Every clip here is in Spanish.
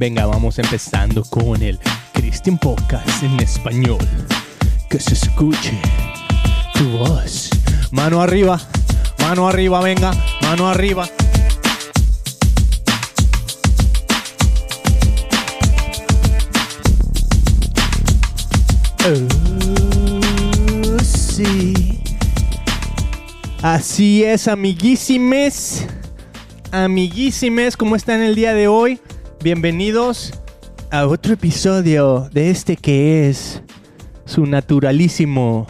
Venga, vamos empezando con el Christian Podcast en español. Que se escuche tu voz. Mano arriba, mano arriba, venga, mano arriba. Oh, sí. Así es, amiguísimes. Amiguísimes, ¿cómo están el día de hoy? Bienvenidos a otro episodio de este que es su naturalísimo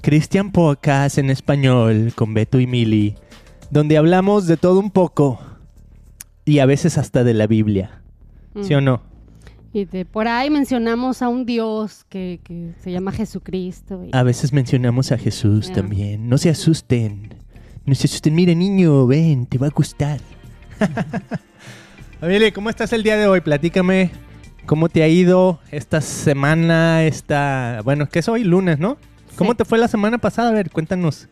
Christian Podcast en español con Beto y Mili, donde hablamos de todo un poco y a veces hasta de la Biblia. ¿Sí o no? Y de por ahí mencionamos a un Dios que, que se llama Jesucristo. y- A veces mencionamos a Jesús también. No se asusten. No se asusten. Mira, niño, ven, te va a gustar. Mili, ¿cómo estás el día de hoy? Platícame cómo te ha ido esta semana, esta... Bueno, que es hoy lunes, ¿no? ¿Cómo Sí. te fue la semana pasada? A ver, cuéntanos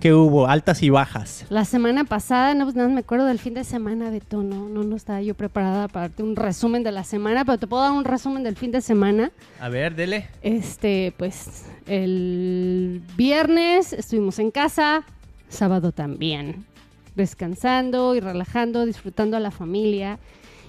qué hubo, altas y bajas. La semana pasada, no, pues nada, me acuerdo del fin de semana, Beto, no, no, no estaba yo preparada para darte un resumen de la semana, pero te puedo dar un resumen del fin de semana. A ver, dele. Este, pues, el viernes estuvimos en casa, sábado también, descansando y relajando, disfrutando a la familia.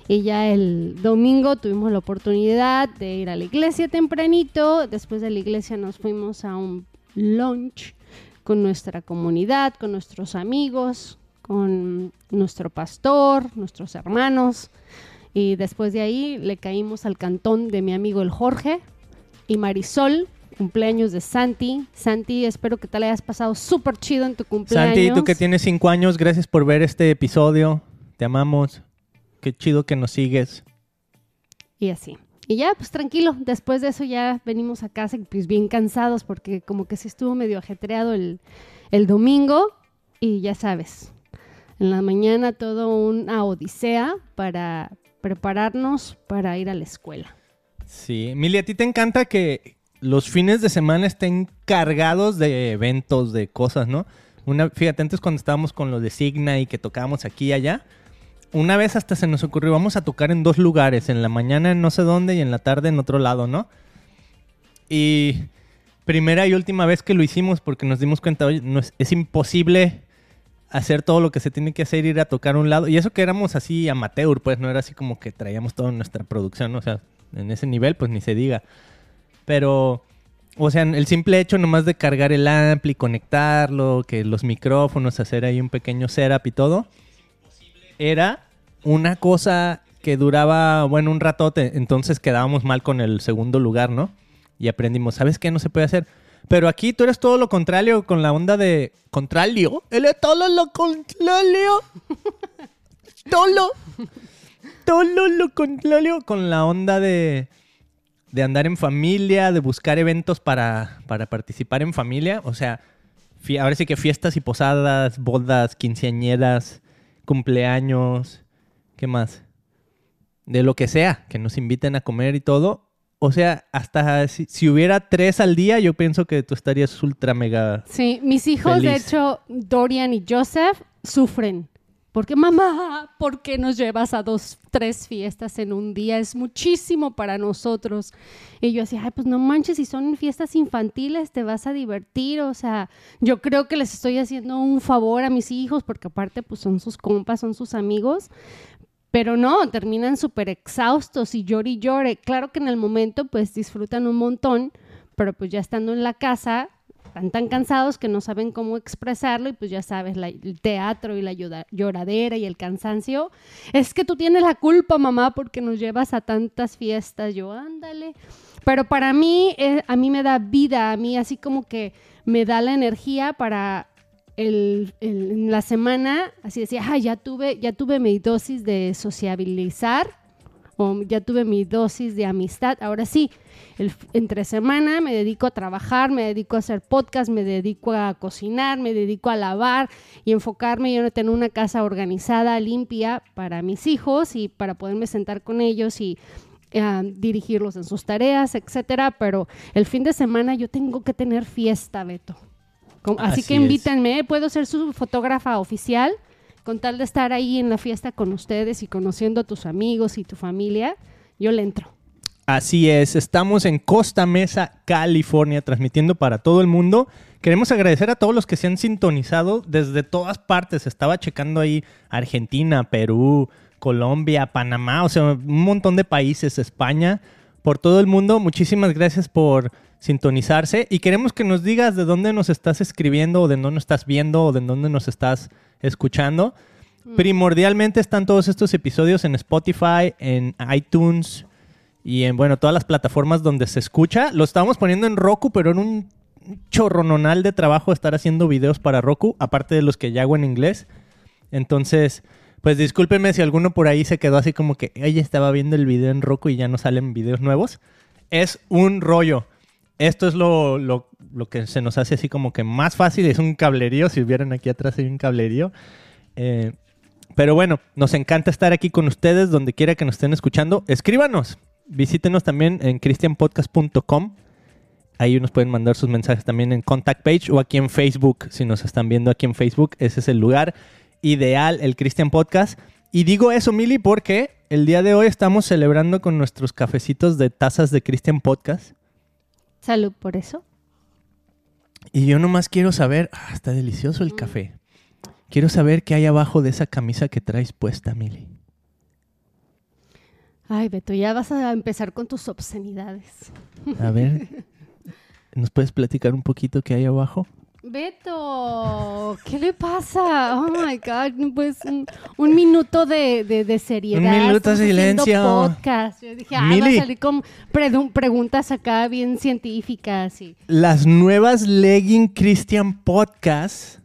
Y ya el domingo tuvimos la oportunidad de ir a la iglesia tempranito. Después de la iglesia nos fuimos a un lunch con nuestra comunidad, con nuestros amigos, con nuestro pastor, nuestros hermanos. Y después de ahí le caímos al cantón de mi amigo el Jorge y Marisol, cumpleaños de Santi. Santi, espero que te la hayas pasado súper chido en tu cumpleaños. Santi, tú que tienes cinco años, gracias por ver este episodio. Te amamos. Qué chido que nos sigues. Y así. Y ya, pues tranquilo. Después de eso ya venimos a casa pues bien cansados porque como que sí estuvo medio ajetreado el, el domingo. Y ya sabes, en la mañana todo una odisea para prepararnos para ir a la escuela. Sí, Mili, a ti te encanta que los fines de semana estén cargados de eventos, de cosas, ¿no? Una, fíjate, antes cuando estábamos con lo de Signa y que tocábamos aquí y allá, una vez hasta se nos ocurrió, vamos a tocar en dos lugares, en la mañana en no sé dónde y en la tarde en otro lado, ¿no? Y primera y última vez que lo hicimos porque nos dimos cuenta, oye, es imposible hacer todo lo que se tiene que hacer, ir a tocar a un lado. Y eso que éramos así amateur, pues no era así como que traíamos toda nuestra producción, o sea, en ese nivel, pues ni se diga. Pero, o sea, el simple hecho nomás de cargar el ampli, conectarlo, que los micrófonos, hacer ahí un pequeño setup y todo, era una cosa que duraba, bueno, un ratote. Entonces quedábamos mal con el segundo lugar, ¿no? Y aprendimos, ¿sabes qué? No se puede hacer. Pero aquí tú eres todo lo contrario con la onda de... ¿Contrario? Él es todo lo contrario. Todo. Todo lo contrario con la onda de... De andar en familia, de buscar eventos para, para participar en familia. O sea, ahora sí que fiestas y posadas, bodas, quinceañeras, cumpleaños, ¿qué más? De lo que sea, que nos inviten a comer y todo. O sea, hasta si, si hubiera tres al día, yo pienso que tú estarías ultra mega... Sí, mis hijos, de hecho, Dorian y Joseph, sufren. Porque, mamá, ¿por qué nos llevas a dos, tres fiestas en un día? Es muchísimo para nosotros. Y yo decía, ay, pues no manches, si son fiestas infantiles, te vas a divertir. O sea, yo creo que les estoy haciendo un favor a mis hijos, porque aparte, pues son sus compas, son sus amigos. Pero no, terminan súper exhaustos y llore y llore. Claro que en el momento, pues disfrutan un montón, pero pues ya estando en la casa, están tan cansados que no saben cómo expresarlo y pues ya sabes, la- el teatro y la llora- lloradera y el cansancio. Es que tú tienes la culpa, mamá, porque nos llevas a tantas fiestas. Yo, ándale. Pero para mí, eh, a mí me da vida, a mí así como que me da la energía para el, la semana, así decía, "Ay, ya tuve, ya tuve mi dosis de sociabilizar o ya tuve mi dosis de amistad. Ahora sí, el, entre semana me dedico a trabajar, me dedico a hacer podcast, me dedico a cocinar, me dedico a lavar y enfocarme y tener una casa organizada, limpia para mis hijos y para poderme sentar con ellos y eh, dirigirlos en sus tareas, etcétera. Pero el fin de semana yo tengo que tener fiesta, Beto. Así, Así que es. invítenme, puedo ser su fotógrafa oficial con tal de estar ahí en la fiesta con ustedes y conociendo a tus amigos y tu familia, yo le entro. Así es, estamos en Costa Mesa, California, transmitiendo para todo el mundo. Queremos agradecer a todos los que se han sintonizado desde todas partes. Estaba checando ahí Argentina, Perú, Colombia, Panamá, o sea, un montón de países, España, por todo el mundo. Muchísimas gracias por sintonizarse y queremos que nos digas de dónde nos estás escribiendo o de dónde nos estás viendo o de dónde nos estás escuchando. Primordialmente están todos estos episodios en Spotify, en iTunes y en, bueno, todas las plataformas donde se escucha. Lo estábamos poniendo en Roku, pero en un chorrononal de trabajo estar haciendo videos para Roku, aparte de los que ya hago en inglés. Entonces, pues discúlpenme si alguno por ahí se quedó así como que, oye, estaba viendo el video en Roku y ya no salen videos nuevos. Es un rollo. Esto es lo, lo, lo que se nos hace así como que más fácil. Es un cablerío. Si vieran aquí atrás hay un cablerío. Eh, pero bueno, nos encanta estar aquí con ustedes donde quiera que nos estén escuchando. Escríbanos. Visítenos también en christianpodcast.com. Ahí nos pueden mandar sus mensajes también en contact page o aquí en Facebook. Si nos están viendo aquí en Facebook, ese es el lugar ideal, el Christian Podcast. Y digo eso, Mili, porque el día de hoy estamos celebrando con nuestros cafecitos de tazas de Christian Podcast. Salud por eso. Y yo nomás quiero saber, ah, está delicioso el café. Quiero saber qué hay abajo de esa camisa que traes puesta, Mili. Ay, Beto, ya vas a empezar con tus obscenidades. A ver, ¿nos puedes platicar un poquito qué hay abajo? Beto, ¿qué le pasa? Oh my God, pues un, un minuto de, de, de seriedad. Un minuto de silencio. Podcast. Yo dije, ah, va a salir con preguntas acá bien científicas. Y... Las nuevas Legging Christian Podcast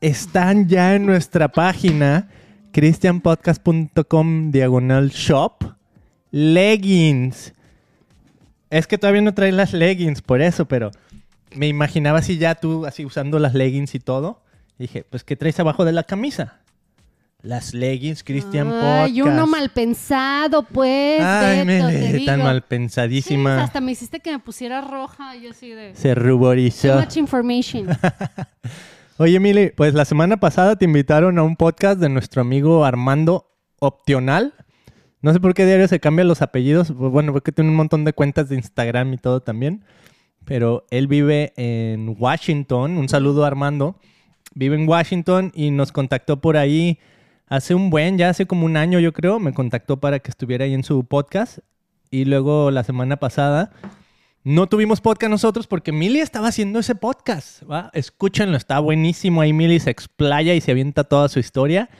están ya en nuestra página christianpodcast.com diagonal shop. Leggings. Es que todavía no traen las leggings, por eso, pero me imaginaba así ya tú, así usando las leggings y todo. Y dije, pues, ¿qué traes abajo de la camisa? Las leggings Christian Podcast. Ay, uno mal pensado, pues. Ay, Beto, digo. tan mal Sí, pensadísima. hasta me hiciste que me pusiera roja. Yo así de. Se Too ruborizó. much information. Oye, Mili, pues la semana pasada te invitaron a un podcast de nuestro amigo Armando Optional. No sé por qué diario se cambian los apellidos. Bueno, porque tiene un montón de cuentas de Instagram y todo también. Pero él vive en Washington. Un saludo Armando. Vive en Washington y nos contactó por ahí hace un buen, ya hace como un año yo creo. Me contactó para que estuviera ahí en su podcast. Y luego la semana pasada no tuvimos podcast nosotros porque Mili estaba haciendo ese podcast. ¿va? Escúchenlo, está buenísimo. Ahí Mili se explaya y se avienta toda su historia.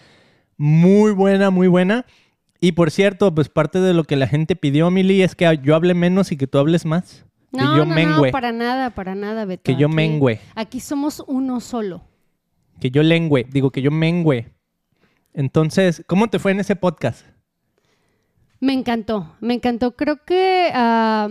Muy buena, muy buena. Y por cierto, pues parte de lo que la gente pidió, Mili, es que yo hable menos y que tú hables más. No, que yo no, mengüe. no, para nada, para nada, Beto. Que yo Aquí- mengüe. Aquí somos uno solo. Que yo lengüe. Digo, que yo mengüe. Entonces, ¿cómo te fue en ese podcast? Me encantó, me encantó. Creo que ah,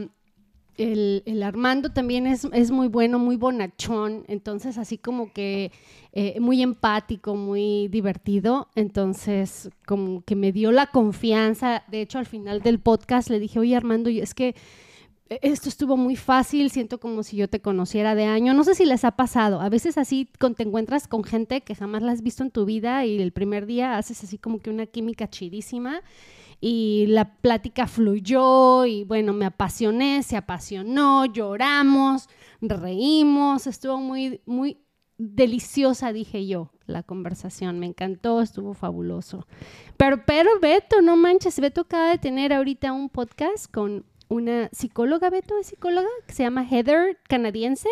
el, el Armando también es, es muy bueno, muy bonachón. Entonces, así como que eh, muy empático, muy divertido. Entonces, como que me dio la confianza. De hecho, al final del podcast le dije, oye Armando, y es que esto estuvo muy fácil, siento como si yo te conociera de año. No sé si les ha pasado. A veces así te encuentras con gente que jamás la has visto en tu vida y el primer día haces así como que una química chidísima y la plática fluyó y bueno, me apasioné, se apasionó, lloramos, reímos, estuvo muy, muy deliciosa, dije yo, la conversación. Me encantó, estuvo fabuloso. Pero, pero Beto, no manches, Beto acaba de tener ahorita un podcast con una psicóloga, Beto, es psicóloga, que se llama Heather, canadiense,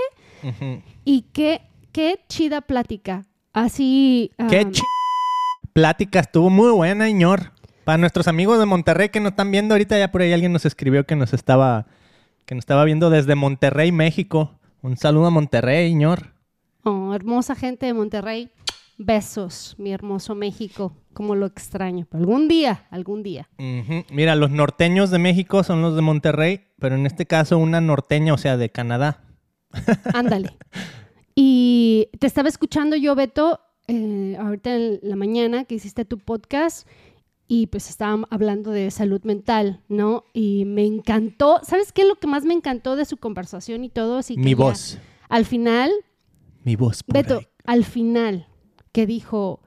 y qué, qué chida plática. Así... Qué ch... Plática, estuvo muy buena, señor. Para nuestros amigos de Monterrey que nos están viendo ahorita, ya por ahí alguien nos escribió que nos estaba, que nos estaba viendo desde Monterrey, México. Un saludo a Monterrey, señor. Oh, hermosa gente de Monterrey. Besos, mi hermoso México. Como lo extraño. Pero algún día, algún día. Mira, los norteños de México son los de Monterrey, pero en este caso una norteña, o sea, de Canadá. Ándale. Y te estaba escuchando yo, Beto, eh, ahorita en la mañana que hiciste tu podcast y pues estaban hablando de salud mental, ¿no? Y me encantó. ¿Sabes qué es lo que más me encantó de su conversación y todo? Así que Mi ya voz. Al final, Mi voz. por Beto, ahí. al final, que dijo,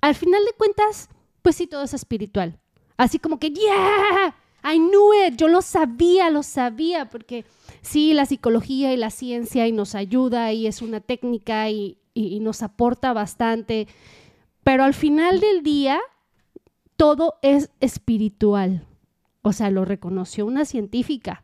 al final de cuentas, pues sí, todo es espiritual. Así como que, yeah, I knew it, yo lo sabía, lo sabía, porque sí, la psicología y la ciencia y nos ayuda y es una técnica y, y nos aporta bastante, pero al final del día, todo es espiritual. O sea, lo reconoció una científica,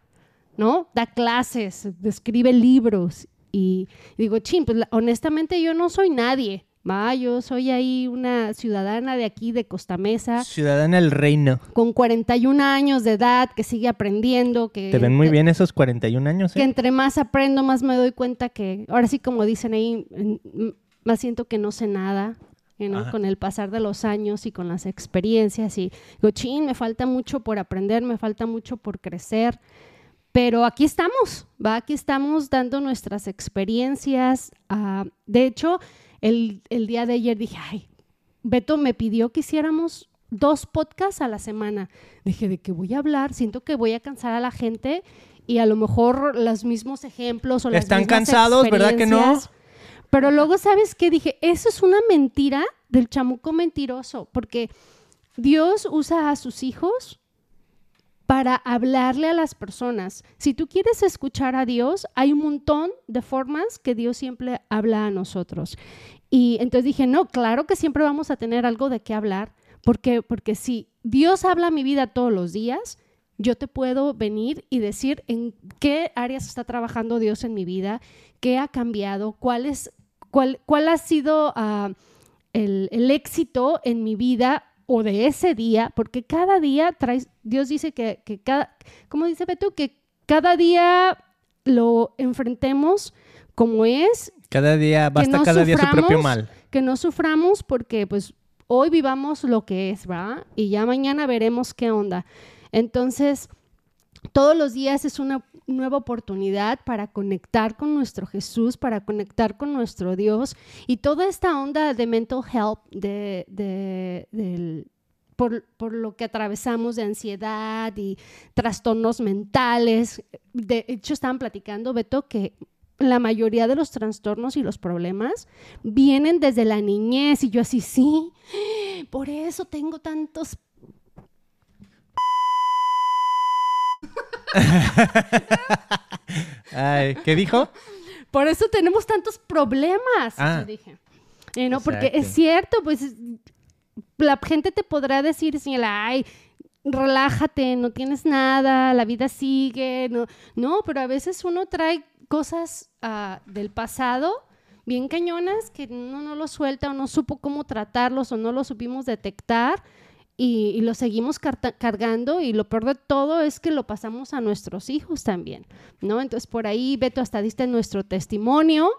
¿no? Da clases, escribe libros y digo, ching, pues honestamente yo no soy nadie. Va, yo soy ahí una ciudadana de aquí, de Costa Mesa. Ciudadana del reino. Con 41 años de edad, que sigue aprendiendo. Que, Te ven muy bien esos 41 años. Que ¿eh? entre más aprendo, más me doy cuenta que, ahora sí como dicen ahí, más siento que no sé nada. ¿no? Con el pasar de los años y con las experiencias. Y digo, chin, me falta mucho por aprender, me falta mucho por crecer. Pero aquí estamos, ¿va? Aquí estamos dando nuestras experiencias. Uh, de hecho, el, el, día de ayer dije, ay, Beto me pidió que hiciéramos dos podcasts a la semana. Dije, ¿de qué voy a hablar? Siento que voy a cansar a la gente y a lo mejor los mismos ejemplos o las Están mismas cansados, ¿verdad que no? Pero luego, ¿sabes qué? Dije, eso es una mentira del chamuco mentiroso, porque Dios usa a sus hijos para hablarle a las personas. Si tú quieres escuchar a Dios, hay un montón de formas que Dios siempre habla a nosotros. Y entonces dije, no, claro que siempre vamos a tener algo de qué hablar, porque, porque si Dios habla a mi vida todos los días, yo te puedo venir y decir en qué áreas está trabajando Dios en mi vida, qué ha cambiado, cuál, es, cuál, cuál ha sido uh, el, el éxito en mi vida o de ese día, porque cada día traes, Dios dice que, que cada, ¿cómo dice Beto? Que cada día lo enfrentemos como es. Cada día, basta no cada día su propio mal. Que no suframos porque pues hoy vivamos lo que es, ¿verdad? Y ya mañana veremos qué onda. Entonces, todos los días es una nueva oportunidad para conectar con nuestro Jesús, para conectar con nuestro Dios y toda esta onda de mental health, de, por, lo que atravesamos de ansiedad y trastornos mentales. De hecho, estaban platicando, Beto, que la mayoría de los trastornos y los problemas vienen desde la niñez y yo así, sí, por eso tengo tantos Ay, ¿Qué dijo? Por eso tenemos tantos problemas, Ah. yo dije. Eh, no, porque es cierto, pues la gente te podrá decir, señora, ay, relájate, no tienes nada, la vida sigue. No, no pero a veces uno trae cosas ah, del pasado bien cañonas que uno no lo suelta o no supo cómo tratarlos o no lo supimos detectar y, y lo seguimos cargando y lo peor de todo es que lo pasamos a nuestros hijos también, ¿no? Entonces por ahí, Beto, hasta diste nuestro testimonio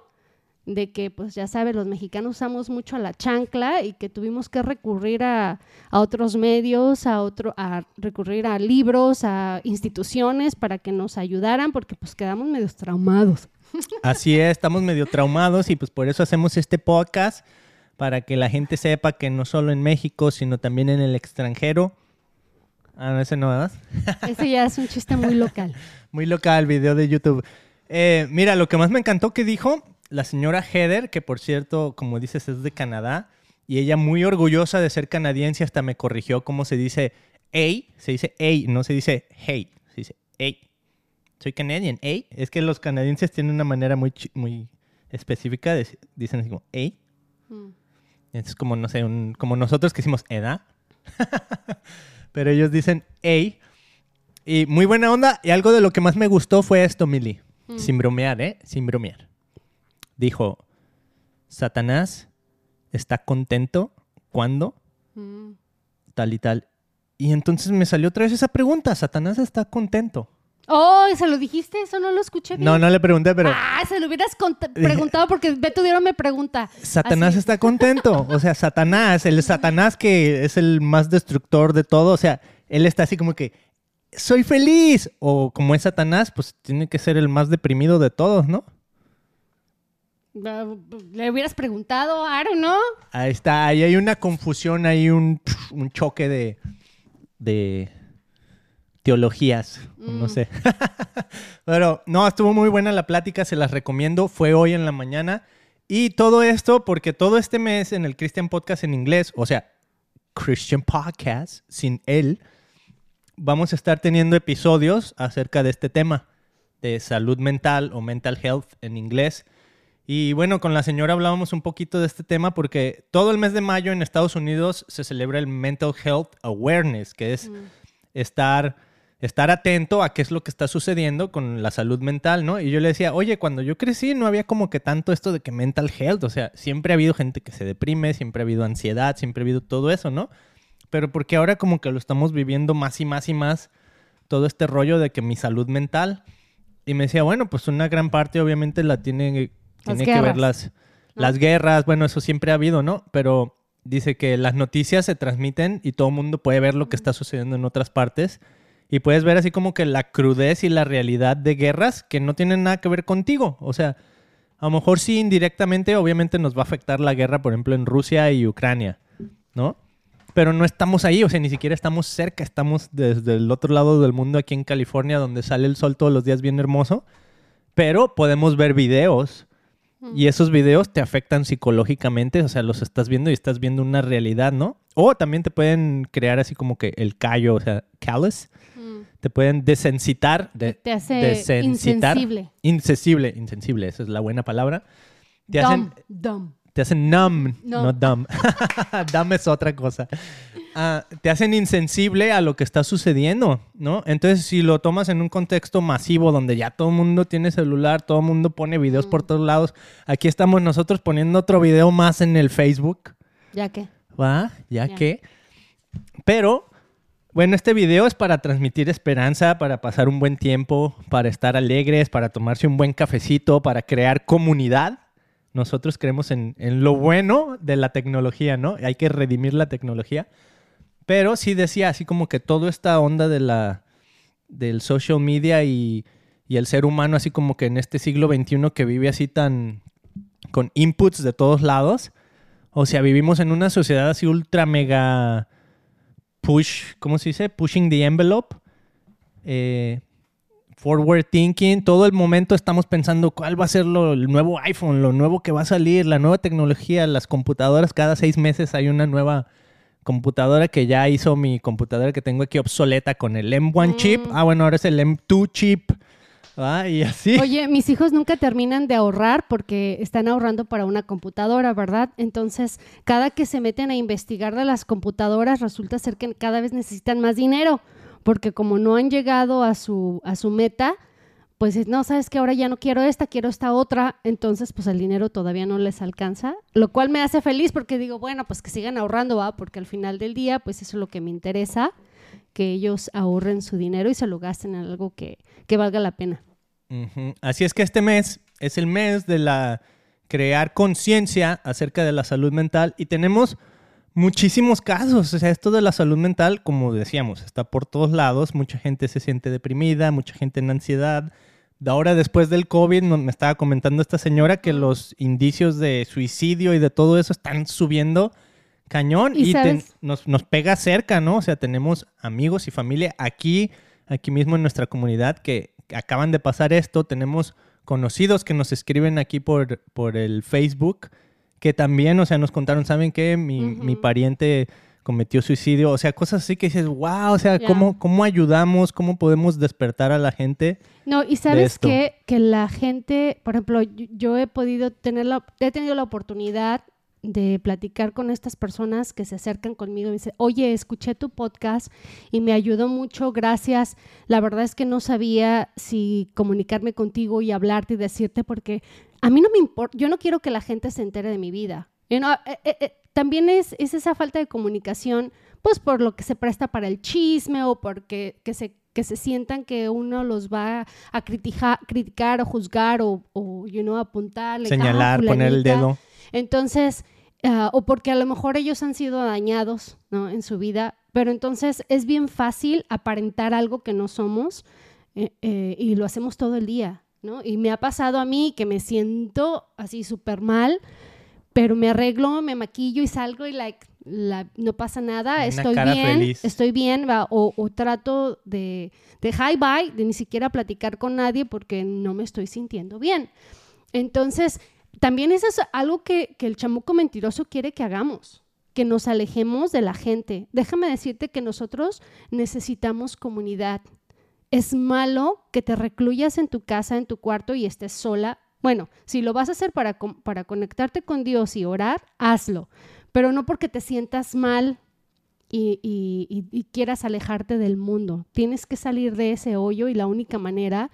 de que, pues ya sabes, los mexicanos usamos mucho a la chancla y que tuvimos que recurrir a, a otros medios, a, otro, a recurrir a libros, a instituciones para que nos ayudaran porque pues quedamos medio traumados. Así es, estamos medio traumados y pues por eso hacemos este podcast para que la gente sepa que no solo en México, sino también en el extranjero. Ah, no, ese no, ¿verdad? Ese ya es un chiste muy local. Muy local, video de YouTube. Eh, mira, lo que más me encantó que dijo la señora Heather, que por cierto, como dices, es de Canadá, y ella muy orgullosa de ser canadiense, hasta me corrigió cómo se dice hey, se dice hey, no se dice hey, se dice hey. Soy canadian, hey. Es que los canadienses tienen una manera muy, muy específica, de, dicen así como hey. Mm. Es como, no sé, un- como nosotros que decimos edad. Pero ellos dicen hey. Y muy buena onda. Y algo de lo que más me gustó fue esto, Mili. Mm. Sin bromear, ¿eh? Sin bromear. Dijo, Satanás está contento cuando Mm. tal y tal. Y entonces me salió otra vez esa pregunta. Satanás está contento. Oh, ¿se lo dijiste? Eso no lo escuché bien. No, no le pregunté, pero Ah, se lo hubieras preguntado porque Beto Diero me pregunta. Satanás Así. está contento. O sea, Satanás, el Satanás que es el más destructor de todo. O sea, él está así como que, soy feliz. O como es Satanás, pues tiene que ser el más deprimido de todos, ¿no? Ah, Le hubieras preguntado, Aaron, ¿no? Ahí está, ahí hay una confusión, hay un, un choque de, de teologías, no Mm. sé. Pero no, estuvo muy buena la plática, se las recomiendo. Fue hoy en la mañana Y todo esto porque todo este mes en el Christian Podcast en inglés, o sea, Christian Podcast sin él, vamos a estar teniendo episodios acerca de este tema de salud mental o mental health en inglés. Y bueno, con la señora hablábamos un poquito de este tema porque todo el mes de mayo en Estados Unidos se celebra el Mental Health Awareness, que es estar, estar atento a qué es lo que está sucediendo con la salud mental, ¿no? Y yo le decía, oye, cuando yo crecí no había como que tanto esto de que mental health, o sea, siempre ha habido gente que se deprime, siempre ha habido ansiedad, siempre ha habido todo eso, ¿no? Pero porque ahora como que lo estamos viviendo más y más y más, todo este rollo de que mi salud mental... Y me decía, bueno, pues una gran parte obviamente la tiene Las tiene que ver las, las guerras, bueno, eso siempre ha habido, ¿no? Pero dice que las noticias se transmiten y todo el mundo puede ver lo que está sucediendo en otras partes. Y puedes ver así como que la crudez y la realidad de guerras que no tienen nada que ver contigo. O sea, a lo mejor sí indirectamente, obviamente nos va a afectar la guerra, por ejemplo, en Rusia y Ucrania, ¿no? Pero no estamos ahí, o sea, ni siquiera estamos cerca, estamos desde el otro lado del mundo, aquí en California, donde sale el sol todos los días bien hermoso. Pero podemos ver videos y esos videos te afectan psicológicamente, o sea, los estás viendo y estás viendo una realidad, ¿no? O también te pueden crear así como que el callo, o sea, callous. Mm. Te pueden desensitar. de- Te hace desensitar. insensible. Insensible, insensible, esa es la buena palabra. Te hacen, Dumb, dumb. te hacen numb, No. no dumb. dumb es otra cosa. Ah, te hacen insensible a lo que está sucediendo, ¿no? Entonces, si lo tomas en un contexto masivo donde ya todo el mundo tiene celular, todo el mundo pone videos por todos lados, aquí estamos nosotros poniendo otro video más en el Facebook, Ya que. ¿va? Ya Ya. que. Pero, bueno, este video es para transmitir esperanza, para pasar un buen tiempo, para estar alegres, para tomarse un buen cafecito, para crear comunidad. Nosotros creemos en, en lo bueno de la tecnología, ¿no? Hay que redimir la tecnología. Pero sí decía así como que toda esta onda de la, del social media y, y el ser humano, así como que en este siglo XXI que vive así tan con inputs de todos lados. O sea, vivimos en una sociedad así ultra mega push, ¿cómo se dice? Pushing the envelope. Eh, forward thinking. Todo el momento estamos pensando cuál va a ser lo, el nuevo iPhone, lo nuevo que va a salir, la nueva tecnología, las computadoras. Cada seis meses hay una nueva computadora que ya hizo mi computadora que tengo aquí obsoleta con el M1 chip. Ah, bueno, ahora es el M2 chip. Y. Oye, mis hijos nunca terminan de ahorrar porque están ahorrando para una computadora, ¿verdad? Entonces, cada que se meten a investigar de las computadoras, resulta ser que cada vez necesitan más dinero, porque como no han llegado a su, a su meta, pues es, no, sabes que ahora ya no quiero esta, quiero esta otra, entonces pues el dinero todavía no les alcanza, lo cual me hace feliz porque digo, bueno, pues que sigan ahorrando, ¿va? Porque al final del día, pues eso es lo que me interesa, que ellos ahorren su dinero y se lo gasten en algo que, que valga la pena. Así es que este mes es el mes de la crear conciencia acerca de la salud mental y tenemos muchísimos casos. O sea, esto de la salud mental, como decíamos, está por todos lados. Mucha gente se siente deprimida, mucha gente en ansiedad. Ahora, después del COVID, me estaba comentando esta señora que los indicios de suicidio y de todo eso están subiendo cañón ¿Y nos, nos pega cerca, ¿no? O sea, tenemos amigos y familia aquí, aquí mismo en nuestra comunidad que acaban de pasar esto. Tenemos conocidos que nos escriben aquí por, por el Facebook que también, o sea, nos contaron, ¿saben qué? Mi, mi pariente cometió suicidio. O sea, cosas así que dices, wow, o sea. ¿cómo, ¿cómo ayudamos? ¿Cómo podemos despertar a la gente? No, y sabes qué? que la gente, por ejemplo, yo, yo he podido tener la, he tenido la oportunidad de platicar con estas personas que se acercan conmigo y me dicen, oye, escuché tu podcast y me ayudó mucho, gracias. La verdad es que no sabía si comunicarme contigo y hablarte y decirte porque a mí no me importa, yo no quiero que la gente se entere de mi vida. You know, eh, eh, eh, también es, es esa falta de comunicación, pues por lo que se presta para el chisme o porque que se, que se sientan que uno los va a criticar, criticar o juzgar o, o you know, apuntarle. "Ah, Señalar, poner el fulanita". dedo. Entonces, ah, o porque a lo mejor ellos han sido dañados ¿no? en su vida, pero entonces es bien fácil aparentar algo que no somos eh, eh, y lo hacemos todo el día, ¿no? Y me ha pasado a mí que me siento así súper mal, pero me arreglo, me maquillo y salgo y like, la- no pasa nada, Una estoy bien, feliz. estoy bien, va, o, o trato de, de hi bye, de ni siquiera platicar con nadie porque no me estoy sintiendo bien. Entonces, también eso es algo que, el chamuco mentiroso quiere que hagamos, que nos alejemos de la gente. Déjame decirte que nosotros necesitamos comunidad. Es malo que te recluyas en tu casa, en tu cuarto y estés sola. Bueno, si lo vas a hacer para, para conectarte con Dios y orar, hazlo, pero no porque te sientas mal y- y- y quieras alejarte del mundo. Tienes que salir de ese hoyo y la única manera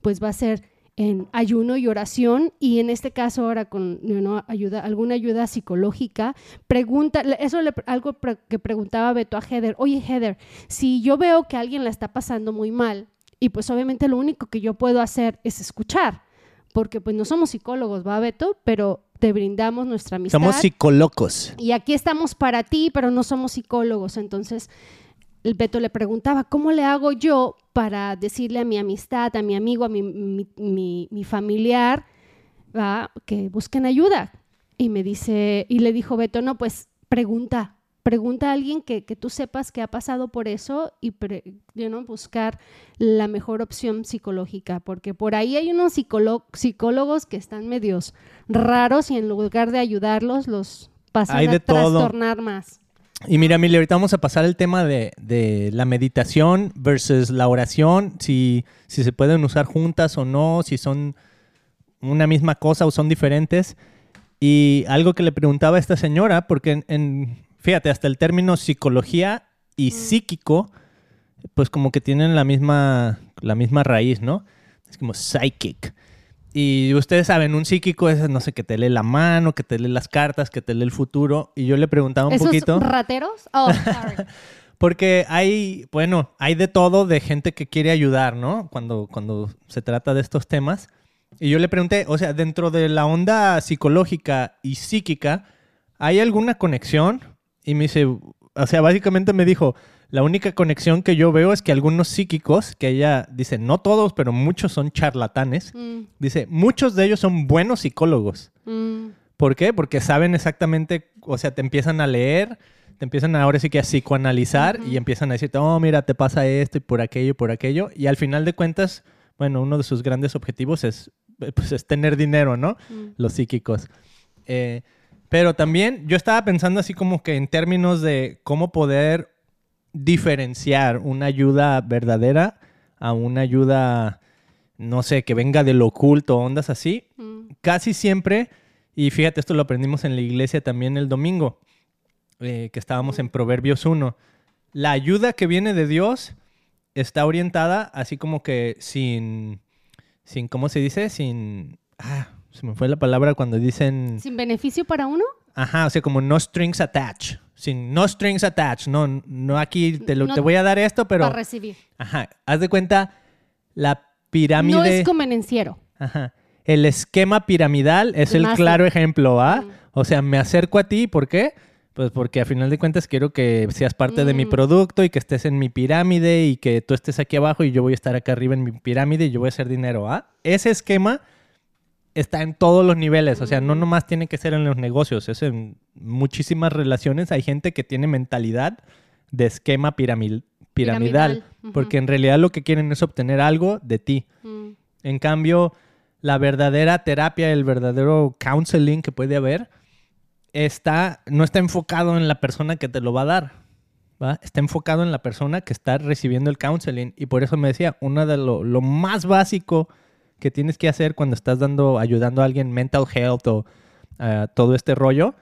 pues va a ser en ayuno y oración y en este caso ahora con know, ayuda, alguna ayuda psicológica. Pregunta, eso le, algo pre- que preguntaba Beto a Heather, oye Heather, si yo veo que alguien la está pasando muy mal y pues obviamente lo único que yo puedo hacer es escuchar, porque pues no somos psicólogos, ¿va Beto? Pero te brindamos nuestra amistad. Somos psicolocos. Y aquí estamos para ti, pero no somos psicólogos. Entonces, el Beto le preguntaba, ¿cómo le hago yo para decirle a mi amistad, a mi amigo, a mi, mi- mi- mi familiar, ¿va? que busquen ayuda? Y me dice, y le dijo Beto, no, pues pregunta, pregunta a alguien que, que tú sepas que ha pasado por eso y pre- you know, buscar la mejor opción psicológica, porque por ahí hay unos psicólogos que están medios raros y en lugar de ayudarlos los pasan Hay a de todo. trastornar más. Y mira, Mili, ahorita vamos a pasar el tema de, de la meditación versus la oración, si, si se pueden usar juntas o no, si son una misma cosa o son diferentes. Y algo que le preguntaba a esta señora, porque en, en- fíjate, hasta el término psicología y psíquico, pues como que tienen la misma, la misma raíz, ¿no? Es como psychic. Y ustedes saben, un psíquico es, no sé, que te lee la mano, que te lee las cartas, que te lee el futuro. Y yo le preguntaba un ¿Esos poquito. rateros? Oh, sorry. Porque hay, bueno, hay de todo de gente que quiere ayudar, ¿no? Cuando, cuando se trata de estos temas. Y yo le pregunté, o sea, dentro de la onda psicológica y psíquica, ¿hay alguna conexión? Y me dice, o sea, básicamente me dijo, la única conexión que yo veo es que algunos psíquicos, que ella dice, no todos, pero muchos son charlatanes, Mm, dice, muchos de ellos son buenos psicólogos. mm, ¿Por qué? Porque saben exactamente, o sea, te empiezan a leer, te empiezan ahora sí que a psicoanalizar y empiezan a decirte, oh, mira, te pasa esto y por aquello y por aquello. Y al final de cuentas, bueno, uno de sus grandes objetivos es, eh, pues, es tener dinero, ¿no? mm. Los psíquicos. Eh, pero también yo estaba pensando así como que en términos de cómo poder diferenciar una ayuda verdadera a una ayuda, no sé, que venga del oculto, ondas así Mm, casi siempre, y fíjate, esto lo aprendimos en la iglesia también el domingo, eh, que estábamos en Proverbios 1, la ayuda que viene de Dios está orientada así como que sin, sin ¿cómo se dice? Sin... Ah, se me fue la palabra cuando dicen... ¿Sin beneficio para uno? Ajá, o sea, como no strings attached. Sin no strings attached. No, no aquí te, lo- No- te voy a dar esto, pero... Para recibir. Ajá, haz de cuenta la No pirámide... es convenenciero. Ajá. El esquema piramidal es El claro ejemplo, ¿ah? Mm. O sea, me acerco a ti, ¿por qué? Pues porque a final de cuentas quiero que seas parte de mi Mm. producto y que estés en mi pirámide y que tú estés aquí abajo y yo voy a estar acá arriba en mi pirámide y yo voy a hacer dinero, ¿ah? Ese esquema está en todos los niveles, o sea, no nomás tiene que ser en los negocios, es en muchísimas relaciones. Hay gente que tiene mentalidad de esquema piramil- piramidal, porque en realidad lo que quieren es obtener algo de ti. Mm, En cambio, la verdadera terapia, el verdadero counseling que puede haber, está, no está enfocado en la persona que te lo va a dar. ¿va? Está enfocado en la persona que está recibiendo el counseling. Y por eso me decía, uno de lo, lo más básico que tienes que hacer cuando estás dando, ayudando a alguien mental health o ah, todo este rollo,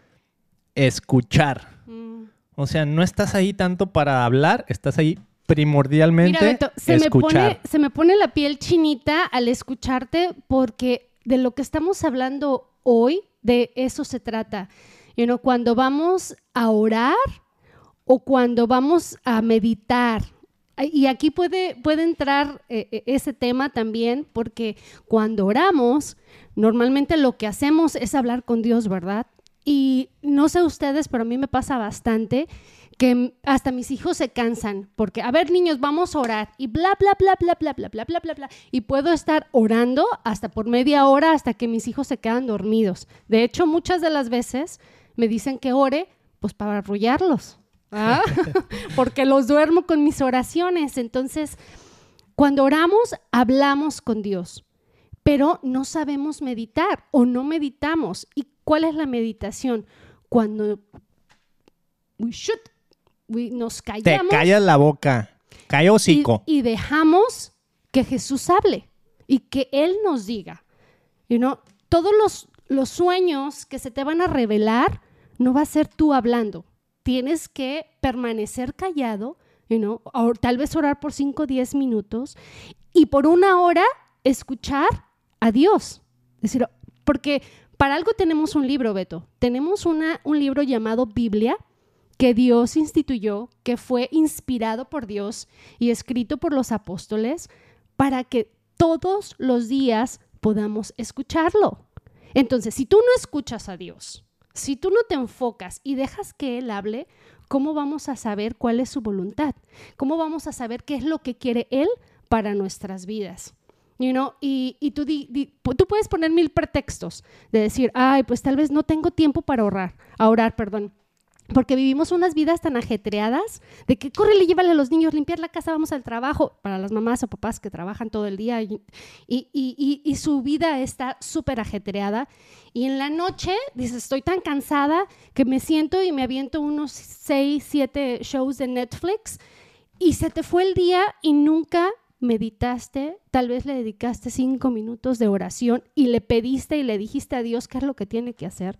escuchar. mm. O sea, no estás ahí tanto para hablar, estás ahí primordialmente Mira, Beto, se me, escuchar. pone, se me pone la piel chinita al escucharte porque de lo que estamos hablando hoy, de eso se trata. You know, cuando vamos a orar o cuando vamos a meditar. Y aquí puede, puede entrar eh, eh, ese tema también, porque cuando oramos, normalmente lo que hacemos es hablar con Dios, ¿verdad? Y no sé ustedes, pero a mí me pasa bastante que hasta mis hijos se cansan, porque, a ver, niños, vamos a orar, y bla, bla, bla, bla, bla, bla, bla, bla, bla, bla, y puedo estar orando hasta por media hora hasta que mis hijos se quedan dormidos. De hecho, muchas de las veces me dicen que ore, pues para arrullarlos, ¿ah? porque los duermo con mis oraciones. Entonces, cuando oramos, hablamos con Dios. pero no sabemos meditar o no meditamos. ¿Y cuál es la meditación? Cuando we should, we nos Te callamos callas la boca. Calla y, hocico. y dejamos que Jesús hable y que Él nos diga. You know, todos los, los sueños que se te van a revelar, no va a ser tú hablando. Tienes que permanecer callado, you o tal vez orar por 5 o 10 minutos y por una hora escuchar a Dios. Es decir, porque para algo tenemos un libro, Beto. Tenemos una, un libro llamado Biblia que Dios instituyó, que fue inspirado por Dios y escrito por los apóstoles para que todos los días podamos escucharlo. Entonces, si tú no escuchas a Dios, si tú no te enfocas y dejas que Él hable, ¿cómo vamos a saber cuál es su voluntad? ¿Cómo vamos a saber qué es lo que quiere Él para nuestras vidas? You y, tú, puedes poner mil pretextos de decir, ay, pues tal vez no tengo tiempo para orar, a orar, perdón. Porque vivimos unas vidas tan ajetreadas de que corre, llévale a los niños, limpiar la casa, vamos al trabajo, para las mamás o papás que trabajan todo el día y, y- y- y- su vida está súper ajetreada. Y en la noche, dices, estoy tan cansada que me siento y me aviento unos seis, siete shows de Netflix y se te fue el día y nunca meditaste, tal vez le dedicaste cinco minutos de oración y le pediste y le dijiste a Dios qué es lo que tiene que hacer.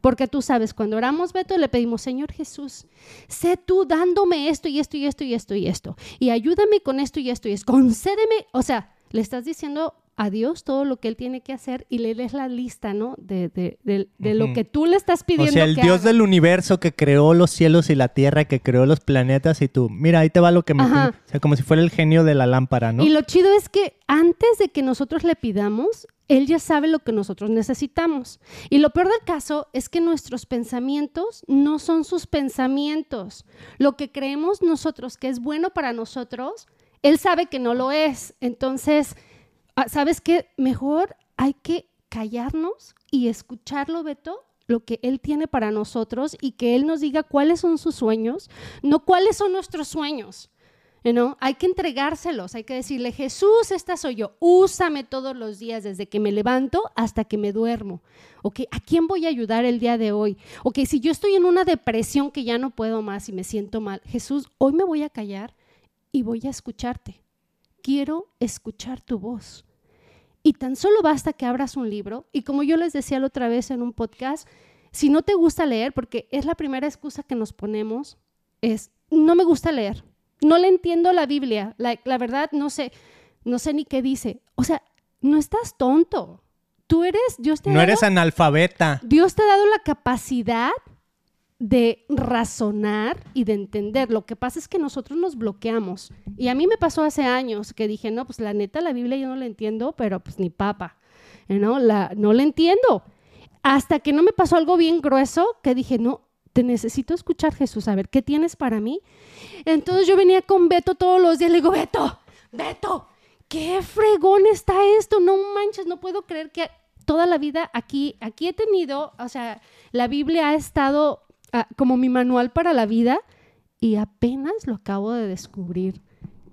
Porque tú sabes, cuando oramos, Beto, le pedimos, Señor Jesús, sé tú dándome esto y esto y esto y esto y esto. Y ayúdame con esto y esto y esto. Concédeme. O sea, le estás diciendo a Dios todo lo que Él tiene que hacer y le lees la lista, ¿no? De, de- de- de lo que tú le estás O pidiendo. sea, el que Dios haga. del universo que creó los cielos y la tierra, que creó los planetas y tú, mira, ahí te va lo que me... Ajá. O sea, como si fuera el genio de la lámpara, ¿no? Y lo chido es que antes de que nosotros le pidamos, Él ya sabe lo que nosotros necesitamos. Y lo peor del caso es que nuestros pensamientos no son sus pensamientos. Lo que creemos nosotros que es bueno para nosotros, Él sabe que no lo es. Entonces, ¿sabes qué? Mejor hay que callarnos y escucharlo, Beto, lo que Él tiene para nosotros y que Él nos diga cuáles son sus sueños, no cuáles son nuestros sueños. You know, Hay que entregárselos, hay que decirle, Jesús, esta soy yo, úsame todos los días desde que me levanto hasta que me duermo. Ok, ¿a quién voy a ayudar el día de hoy? Ok, si yo estoy en una depresión que ya no puedo más y me siento mal, Jesús, hoy me voy a callar y voy a escucharte. Quiero escuchar tu voz. Y tan solo basta que abras un libro y como yo les decía la otra vez en un podcast, si no te gusta leer, porque es la primera excusa que nos ponemos, es, no me gusta leer, no le entiendo la Biblia, la, la verdad no sé, no sé ni qué dice. O sea, no estás tonto. Tú eres, Dios te ha No dado- eres analfabeta. Dios te ha dado la capacidad de razonar y de entender. Lo que pasa es que nosotros nos bloqueamos. Y a mí me pasó hace años que dije, no, pues la neta, la Biblia yo no la entiendo, pero pues ni papa, ¿no? La, no la entiendo. Hasta que no me pasó algo bien grueso que dije, no, te necesito escuchar Jesús, a ver, ¿qué tienes para mí? Entonces yo venía con Beto todos los días, le digo, Beto, Beto, qué fregón está esto, no manches, no puedo creer que toda la vida aquí, aquí he tenido, o sea, la Biblia ha estado como mi manual para la vida y apenas lo acabo de descubrir.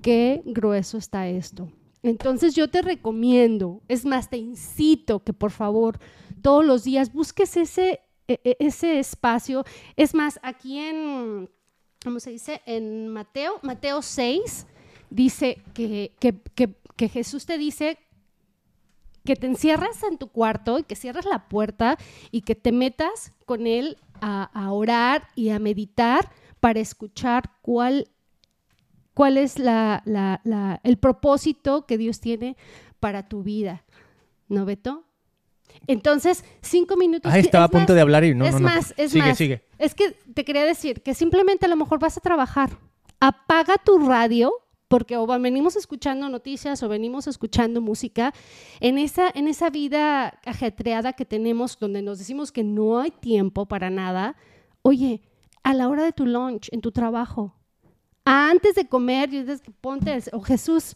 Qué grueso está esto. Entonces yo te recomiendo, es más, te incito que por favor todos los días busques ese, e- e- ese espacio. Es más, aquí en, ¿cómo se dice? En Mateo, Mateo 6, dice que, que- que- que Jesús te dice que te encierres en tu cuarto y que cierres la puerta y que te metas con Él a, a orar y a meditar para escuchar cuál, cuál es la- la- la- el propósito que Dios tiene para tu vida. ¿No, Beto? Entonces, cinco minutos. Estaba a es punto más, de hablar y no, es no, no. más, es sigue, más. sigue. Es que te quería decir que simplemente a lo mejor vas a trabajar. Apaga tu radio porque o venimos escuchando noticias o venimos escuchando música en esa, en esa vida ajetreada que tenemos donde nos decimos que no hay tiempo para nada. Oye, a la hora de tu lunch, en tu trabajo, antes de comer, ponte, o Jesús,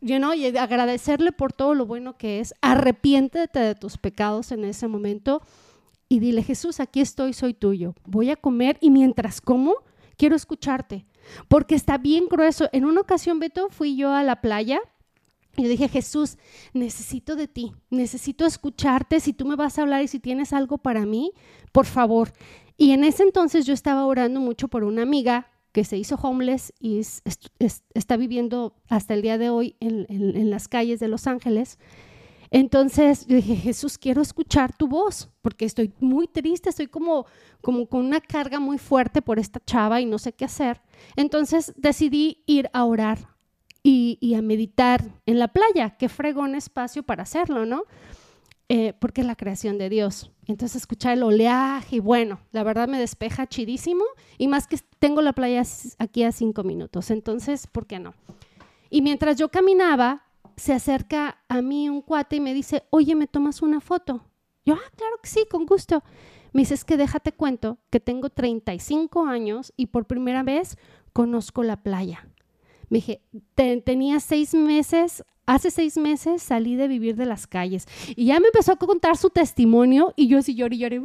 you know, y agradecerle por todo lo bueno que es, arrepiéntete de tus pecados en ese momento y dile, Jesús, aquí estoy, soy tuyo. Voy a comer y mientras como, quiero escucharte. Porque está bien grueso. En una ocasión, Beto, fui yo a la playa Y yo dije, Jesús, necesito de ti, necesito escucharte, si tú me vas a hablar y si tienes algo para mí, por favor. Y en ese entonces yo estaba orando mucho por una amiga que se hizo homeless y está viviendo hasta el día de hoy en, las calles de Los Ángeles. Entonces dije, Jesús, quiero escuchar tu voz, porque estoy muy triste, estoy como, como con una carga muy fuerte por esta chava y no sé qué hacer. Entonces decidí ir a orar y, a meditar en la playa. Qué fregón espacio para hacerlo, ¿no? Eh, porque es la creación de Dios. Entonces escuchar el oleaje y bueno, la verdad me despeja chidísimo y más que tengo la playa aquí a cinco minutos. Entonces, ¿por qué no? Y mientras yo caminaba, se acerca a mí un cuate y me dice, oye, ¿me tomas una foto? Yo, ah, claro que sí, con gusto. Me dice, es que déjate cuento que tengo 35 años y por primera vez conozco la playa. Me dije, tenía seis meses, hace seis meses salí de vivir de las calles. Y ya me empezó a contar su testimonio y yo sí lloré lloré.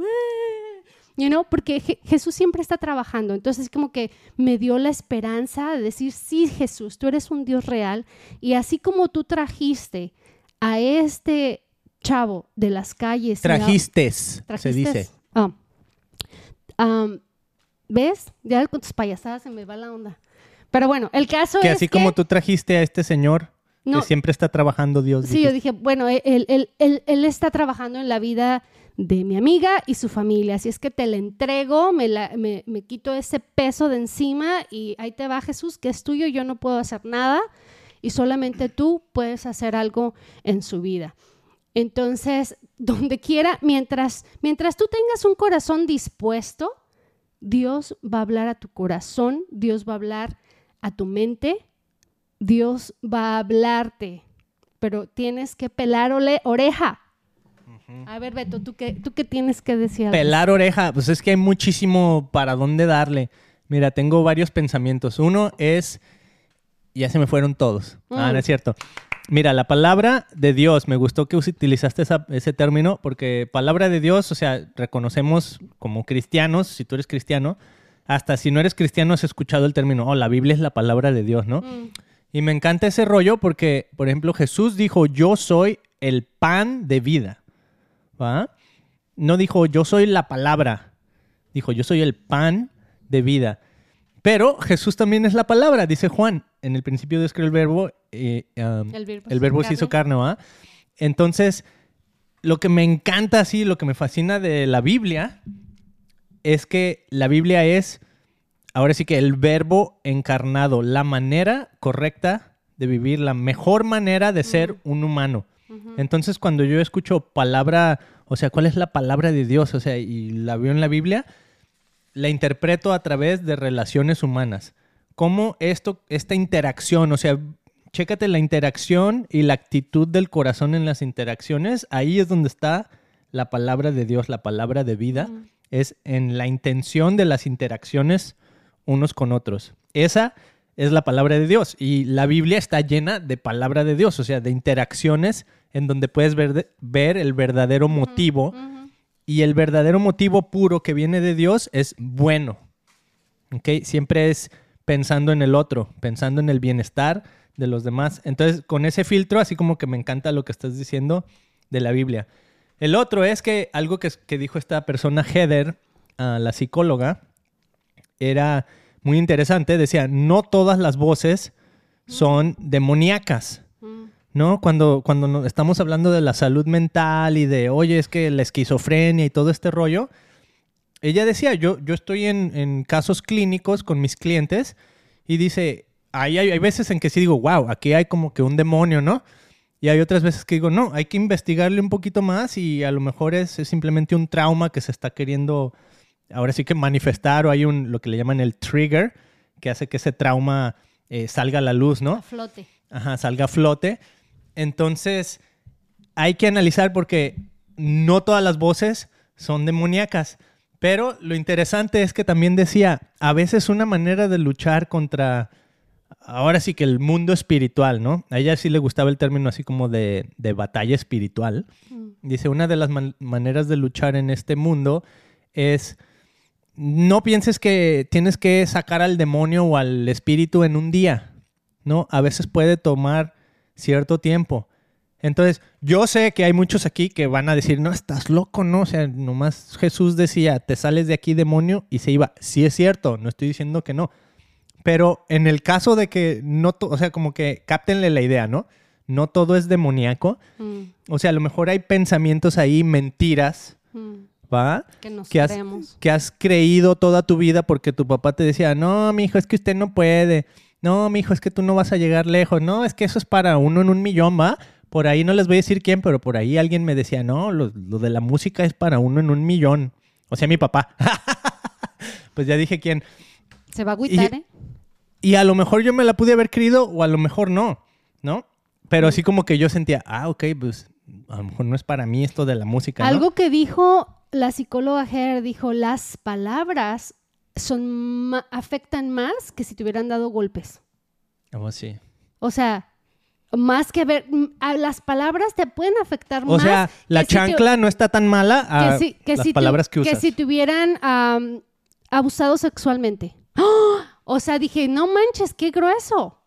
You know, porque Jesús siempre está trabajando. Entonces, como que me dio la esperanza de decir, sí, Jesús, tú eres un Dios real. Y así como tú trajiste a este chavo de las calles. Trajiste, se dice. Ah. ¿Ves? Ya con tus payasadas se me va la onda. Pero bueno, el caso que así como tú trajiste a este señor que siempre está trabajando Dios. Sí, yo dije, bueno, él, él, está trabajando en la vida de mi amiga y su familia. Así es que te la entrego, me, me, quito ese peso de encima y ahí te va Jesús, que es tuyo, yo no puedo hacer nada y solamente tú puedes hacer algo en su vida. Entonces, donde quiera, mientras, mientras tú tengas un corazón dispuesto, Dios va a hablar a tu corazón, Dios va a hablar a tu mente, Dios va a hablarte, pero tienes que pelar oreja. A ver, Beto, ¿tú qué, ¿tú qué tienes que decir? Pelar oreja, pues es que hay muchísimo para dónde darle. Mira, tengo varios pensamientos. Uno es, ya se me fueron todos. Ah, no mm. es cierto. Mira, la palabra de Dios, me gustó que utilizaste ese término, porque palabra de Dios, o sea, reconocemos como cristianos, si tú eres cristiano, hasta si no eres cristiano has escuchado el término, oh, la Biblia es la palabra de Dios, ¿no? Mm. Y me encanta ese rollo porque, por ejemplo, Jesús dijo, yo soy el pan de vida, ¿va? No dijo, yo soy la palabra, dijo, yo soy el pan de vida. Pero Jesús también es la palabra, dice Juan. En el principio Dios creó el verbo, eh, el verbo, se hizo carne, ¿va? Entonces, lo que me encanta así, lo que me fascina de la Biblia es que la Biblia es, ahora sí que el verbo encarnado, la manera correcta de vivir, la mejor manera de ser un humano. Entonces, cuando yo escucho palabra, o sea, ¿cuál es la palabra de Dios? O sea, y la veo en la Biblia, la interpreto a través de relaciones humanas. ¿Cómo esto, esta interacción, o sea, chécate la interacción y la actitud del corazón en las interacciones, ahí es donde está la palabra de Dios, la palabra de vida es en la intención de las interacciones unos con otros. Esa es la palabra de Dios y la Biblia está llena de palabra de Dios, o sea, de interacciones en donde puedes ver, ver el verdadero motivo y el verdadero motivo puro que viene de Dios es bueno. ¿okay? Siempre es pensando en el otro, pensando en el bienestar de los demás. Entonces, con ese filtro, así como que me encanta lo que estás diciendo de la Biblia. El otro es que algo que, dijo esta persona, Heather, la psicóloga, era muy interesante. Decía, no todas las voces son demoníacas. ¿No? Cuando, cuando estamos hablando de la salud mental y de, oye, es que la esquizofrenia y todo este rollo, ella decía, yo, yo estoy en, casos clínicos con mis clientes y dice, hay, hay, veces en que sí digo, wow, aquí hay como que un demonio, ¿no? Y hay otras veces que digo, no, hay que investigarle un poquito más y a lo mejor es, simplemente un trauma que se está queriendo ahora sí que manifestar o hay un, lo que le llaman el trigger, que hace que ese trauma eh, salga a la luz, ¿no? A flote. Ajá, salga a flote. Entonces, hay que analizar porque no todas las voces son demoníacas. Pero lo interesante es que también decía, a veces una manera de luchar contra ahora sí que el mundo espiritual, ¿no? A ella sí le gustaba el término así como de, batalla espiritual. Mm. Dice, una de las maneras de luchar en este mundo es, no pienses que tienes que sacar al demonio o al espíritu en un día, ¿no? A veces puede tomar cierto tiempo. Entonces, yo sé que hay muchos aquí que van a decir, no, estás loco, ¿no? O sea, nomás Jesús decía, te sales de aquí, demonio, y se iba. Sí es cierto, no estoy diciendo que no. Pero en el caso de que no, o sea, como que cáptenle la idea, ¿no? No todo es demoníaco. Mm, O sea, a lo mejor hay pensamientos ahí, mentiras, mm, ¿va? que nos que has, creemos. que has creído toda tu vida porque tu papá te decía, no, mi hijo, es que usted no puede. No, mi hijo, es que tú no vas a llegar lejos. No, es que eso es para uno en un millón, ¿va? Por ahí no les voy a decir quién, pero por ahí alguien me decía, no, lo, lo de la música es para uno en un millón. O sea, mi papá. pues ya dije quién. Se va a agüitar, Y- ¿eh? Y a lo mejor yo me la pude haber creído o a lo mejor no, ¿no? Pero así como que yo sentía, ah, ok, pues a lo mejor no es para mí esto de la música, ¿no? Algo que dijo la psicóloga Her, dijo, las palabras son afectan más que si te hubieran dado golpes. Oh, sí. O sea, más que ver, a las palabras te pueden afectar O más. sea, la que si te- chancla no está tan mala a que si, que las si palabras que usas. Que si te hubieran abusado sexualmente. O sea, dije, no manches, qué grueso.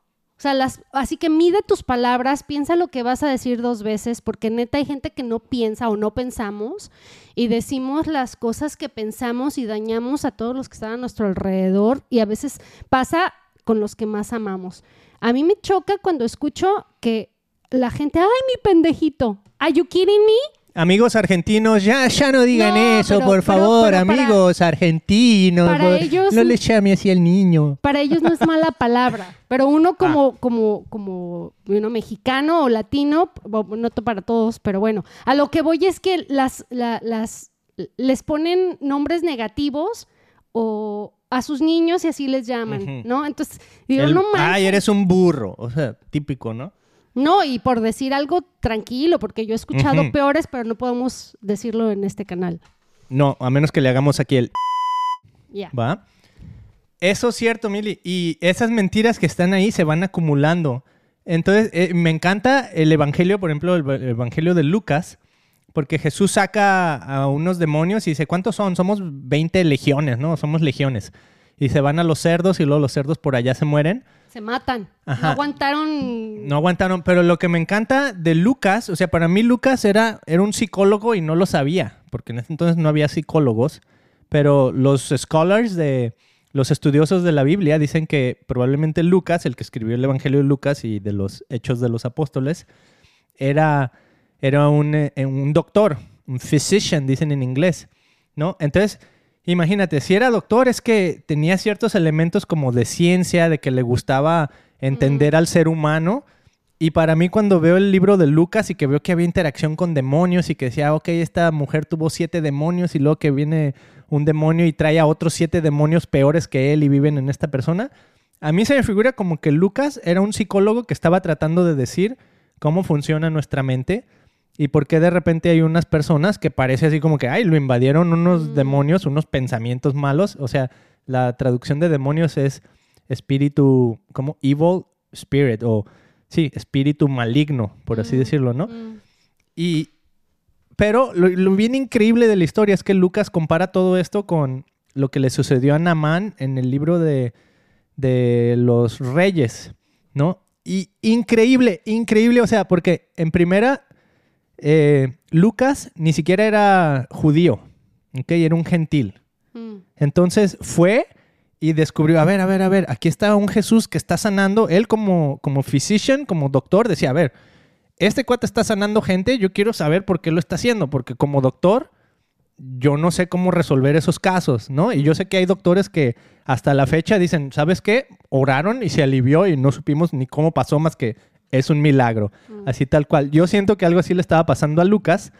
Sea, las, así que mide tus palabras, piensa lo que vas a decir dos veces, porque neta hay gente que no piensa o no pensamos y decimos las cosas que pensamos y dañamos a todos los que están a nuestro alrededor y a veces pasa con los que más amamos. A mí me choca cuando escucho que la gente, ay, mi pendejito, ¿are you kidding me? Amigos argentinos, ya, ya no digan No, eso, pero- por favor, pero amigos argentinos. para por- ellos- No le llame así al niño. para ellos no es mala palabra, pero uno Ah. como, como, como, bueno, mexicano o latino, no para todos, pero bueno, a lo que voy es que las, la- las, les ponen nombres negativos o a sus niños y así les llaman. ¿no? Entonces, digo, El- no manches. Ay, eres un burro. O sea, típico, ¿no? No, y por decir algo tranquilo, porque yo he escuchado peores, pero no podemos decirlo en este canal. No, a menos que le hagamos aquí el... Ya. ¿Va? Eso es cierto, Mili. Y esas mentiras que están ahí se van acumulando. Entonces, eh, me encanta el evangelio, por ejemplo, el, el evangelio de Lucas, porque Jesús saca a unos demonios y dice, ¿cuántos son? Somos 20 legiones, ¿no? Somos legiones. Y se van a los cerdos y luego los cerdos por allá se mueren. Se matan. Ajá. No aguantaron. No aguantaron, pero lo que me encanta de Lucas, o sea, para mí Lucas era, era un psicólogo y no lo sabía, porque en ese entonces no había psicólogos, pero los scholars de los estudiosos de la Biblia dicen que probablemente Lucas, el que escribió el Evangelio de Lucas y de los Hechos de los Apóstoles, era, era un, eh, un doctor, un physician, dicen en inglés, ¿no? Entonces, imagínate, si era doctor es que tenía ciertos elementos como de ciencia, de que le gustaba entender al ser humano. Y para mí cuando veo el libro de Lucas y que veo que había interacción con demonios y que decía, ok, esta mujer tuvo siete demonios y luego que viene un demonio y trae a otros siete demonios peores que él y viven en esta persona, a mí se me figura como que Lucas era un psicólogo que estaba tratando de decir cómo funciona nuestra mente y por qué de repente hay unas personas que parece así como que, ay, lo invadieron unos Mm. demonios, unos pensamientos malos. O sea, la traducción de demonios es espíritu, como evil spirit o, sí, espíritu maligno, por así Mm, decirlo, ¿no? mm. Y, pero lo, lo bien increíble de la historia es que Lucas compara todo esto con lo que le sucedió a Namán en el libro de, de los reyes, ¿no? Y increíble, increíble, o sea, porque en primera, eh, Lucas ni siquiera era judío, ¿ok? Era un gentil. Mm. Entonces fue y descubrió, a ver, a ver, a ver, aquí está un Jesús que está sanando. Él como, como physician, como doctor, decía, a ver, este cuate está sanando gente, yo quiero saber por qué lo está haciendo, porque como doctor, yo no sé cómo resolver esos casos, ¿no? Y yo sé que hay doctores que hasta la fecha dicen, ¿sabes qué? Oraron y se alivió y no supimos ni cómo pasó más que es un milagro. Mm. Así tal cual. Yo siento que algo así le estaba pasando a Lucas,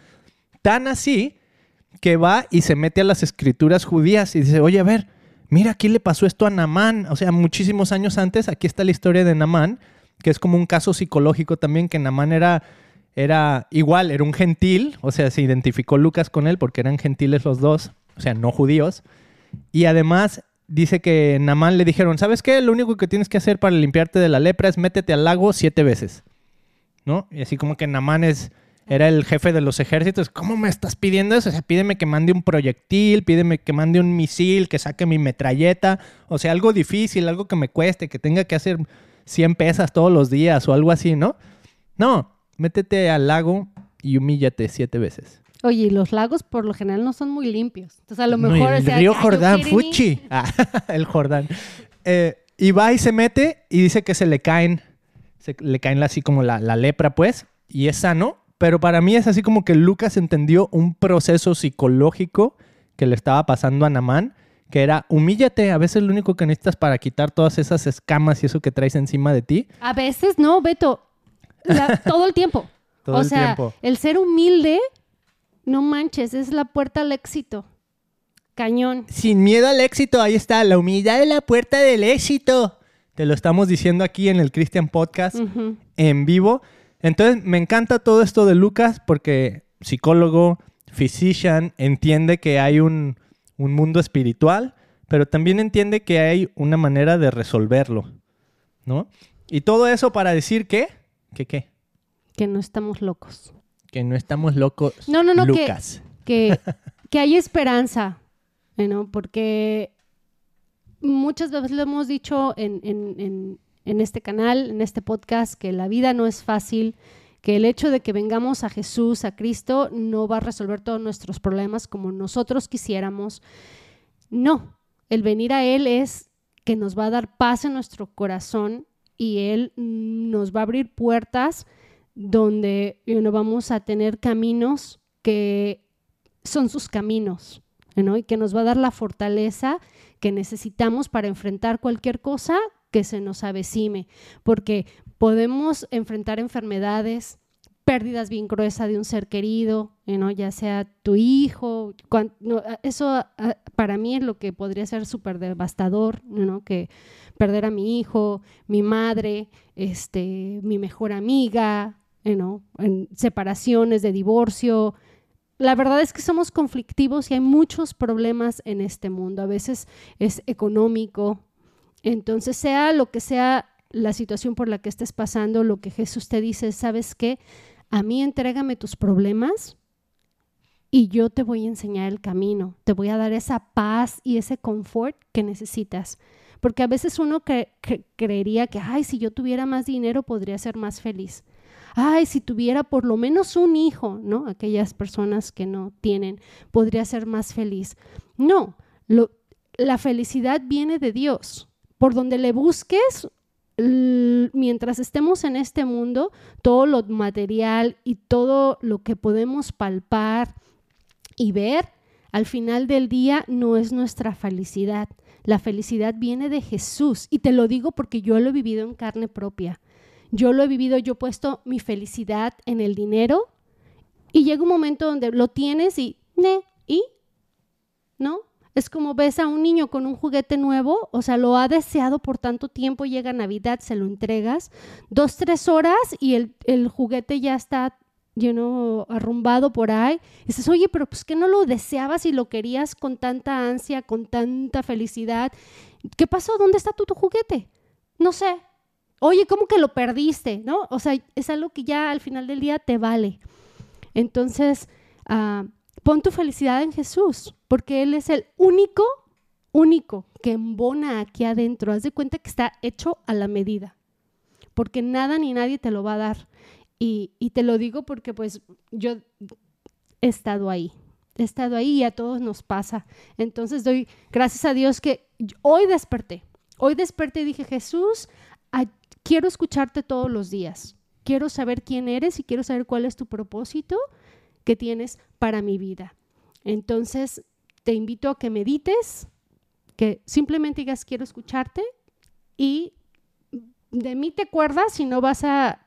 tan así que va y se mete a las escrituras judías y dice, oye, a ver, mira, aquí le pasó esto a Namán. O sea, muchísimos años antes, aquí está la historia de Namán, que es como un caso psicológico también, que Namán era, era igual, era un gentil, o sea, se identificó Lucas con él porque eran gentiles los dos, o sea, no judíos. Y además dice que Namán le dijeron, ¿sabes qué? Lo único que tienes que hacer para limpiarte de la lepra es métete al lago siete veces. ¿No? Y así como que Namán es, era el jefe de los ejércitos. ¿Cómo me estás pidiendo eso? O sea, pídeme que mande un proyectil, pídeme que mande un misil, que saque mi metralleta. O sea, algo difícil, algo que me cueste, que tenga que hacer 100 pesas todos los días o algo así, ¿no? No, métete al lago y humíllate siete veces. Oye, los lagos por lo general no son muy limpios. Entonces a lo No, mejor... el o sea, río Jordán? Fuchi. Ah, el Jordán. Eh, y va y se mete y dice que se le caen, se le caen así como la, la lepra, pues, y es sano. Pero para mí es así como que Lucas entendió un proceso psicológico que le estaba pasando a Namán, que era humíllate, a veces lo único que necesitas para quitar todas esas escamas y eso que traes encima de ti. A veces no, Beto. La- todo el tiempo. Todo o el sea, tiempo. el ser humilde, no manches, es la puerta al éxito. Cañón. Sin miedo al éxito, ahí está, la humildad es la puerta del éxito. Te lo estamos diciendo aquí en el Christian Podcast. En vivo. Entonces, me encanta todo esto de Lucas porque psicólogo, physician, entiende que hay un, un mundo espiritual, pero también entiende que hay una manera de resolverlo, ¿no? Y todo eso para decir que, que qué, Que no estamos locos. Que no estamos locos, No, no, no, que- Lucas. que, que hay esperanza, ¿no? Porque muchas veces lo hemos dicho en, en- en- en este canal, en este podcast, que la vida no es fácil, que el hecho de que vengamos a Jesús, a Cristo, no va a resolver todos nuestros problemas como nosotros quisiéramos. No, el venir a Él es que nos va a dar paz en nuestro corazón y Él nos va a abrir puertas donde know, vamos a tener caminos que son sus caminos, ¿no? Y que nos va a dar la fortaleza que necesitamos para enfrentar cualquier cosa que se nos avecime, porque podemos enfrentar enfermedades, pérdidas bien gruesas de un ser querido, ¿no? ya sea tu hijo, no, eso para mí es lo que podría ser súper devastador, ¿no? que perder a mi hijo, mi madre, este, mi mejor amiga, ¿no? en separaciones de divorcio, la verdad es que somos conflictivos y hay muchos problemas en este mundo. A veces es económico. Entonces, sea lo que sea la situación por la que estés pasando, lo que Jesús te dice, ¿sabes qué? A mí entrégame tus problemas y yo te voy a enseñar el camino. Te voy a dar esa paz y ese confort que necesitas. Porque a veces uno cre- cre- creería que, ay, si yo tuviera más dinero podría ser más feliz ay, si tuviera por lo menos un hijo, ¿no? Aquellas personas que no tienen, podría ser más feliz. No, la felicidad viene de Dios. Por donde le busques, mientras estemos en este mundo, todo lo material y todo lo que podemos palpar y ver, al final del día no es nuestra felicidad. La felicidad viene de Jesús. Y te lo digo porque yo lo he vivido en carne propia. Yo lo he vivido, yo he puesto mi felicidad en el dinero y llega un momento donde lo tienes y, ne, ¿y? ¿No? Es como ves a un niño con un juguete nuevo, o sea, lo ha deseado por tanto tiempo, llega Navidad, se lo entregas, dos, tres horas y el, juguete ya está, know, arrumbado por ahí. Y dices, oye, pero pues que no lo deseabas y lo querías con tanta ansia, con tanta felicidad. ¿Qué pasó? ¿Dónde está tu, tu juguete? No sé, oye, ¿cómo que lo perdiste? ¿No? O sea, es algo que ya al final del día te vale. Entonces, ah, pon tu felicidad en Jesús, porque Él es el único, único que embona aquí adentro. Haz de cuenta que está hecho a la medida, porque nada ni nadie te lo va a dar. Y, y te lo digo porque pues yo he estado ahí, he estado ahí y a todos nos pasa. Entonces doy gracias a Dios que hoy desperté, hoy desperté y dije, Jesús, quiero escucharte todos los días. Quiero saber quién eres y quiero saber cuál es tu propósito que tienes para mi vida. Entonces, te invito a que medites, que simplemente digas, quiero escucharte y de mí te acuerdas si no vas a,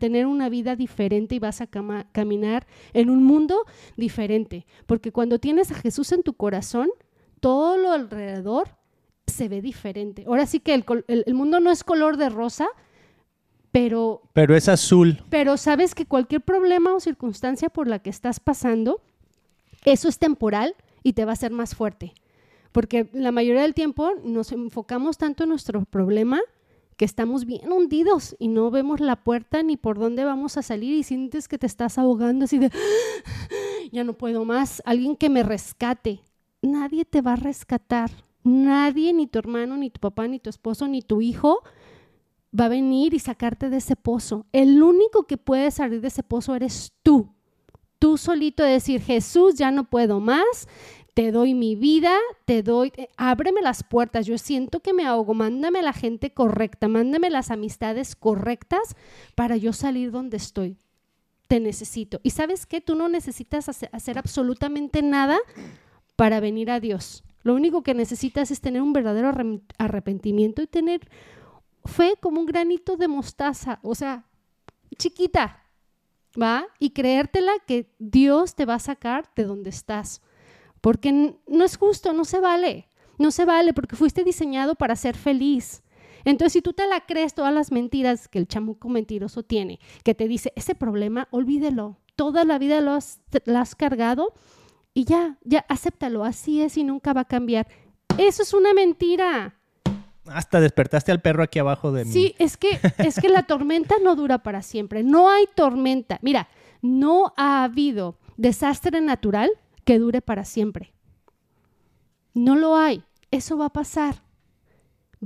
tener una vida diferente y vas a caminar en un mundo diferente. Porque cuando tienes a Jesús en tu corazón, todo lo alrededor se ve diferente. Ahora sí que el, el- el mundo no es color de rosa, pero, Pero es azul. pero sabes que cualquier problema o circunstancia por la que estás pasando, eso es temporal y te va a hacer más fuerte. Porque la mayoría del tiempo nos enfocamos tanto en nuestro problema que estamos bien hundidos y no vemos la puerta ni por dónde vamos a salir y sientes que te estás ahogando así de, ya no puedo más, alguien que me rescate. Nadie te va a rescatar. Nadie, ni tu hermano, ni tu papá, ni tu esposo, ni tu hijo va a venir y sacarte de ese pozo. El único que puede salir de ese pozo eres tú. Tú solito decir, Jesús, ya no puedo más, te doy mi vida, te doy, eh, ábreme las puertas, yo siento que me ahogo, mándame la gente correcta, mándame las amistades correctas para yo salir donde estoy. Te necesito. Y sabes qué, tú no necesitas hacer absolutamente nada para venir a Dios. Lo único que necesitas es tener un verdadero arrepentimiento y tener fe como un granito de mostaza, o sea, chiquita, ¿va? Y creértela que Dios te va a sacar de donde estás. Porque no es justo, no se vale. No se vale porque fuiste diseñado para ser feliz. Entonces, si tú te la crees todas las mentiras que el chamuco mentiroso tiene, que te dice, ese problema, olvídelo. Toda la vida lo has, has cargado y ya, ya, acéptalo. Así es y nunca va a cambiar. Eso es una mentira. Hasta despertaste al perro aquí abajo de mí. Sí, es que, es que la tormenta no dura para siempre. No hay tormenta. Mira, no ha habido desastre natural que dure para siempre. No lo hay. Eso va a pasar.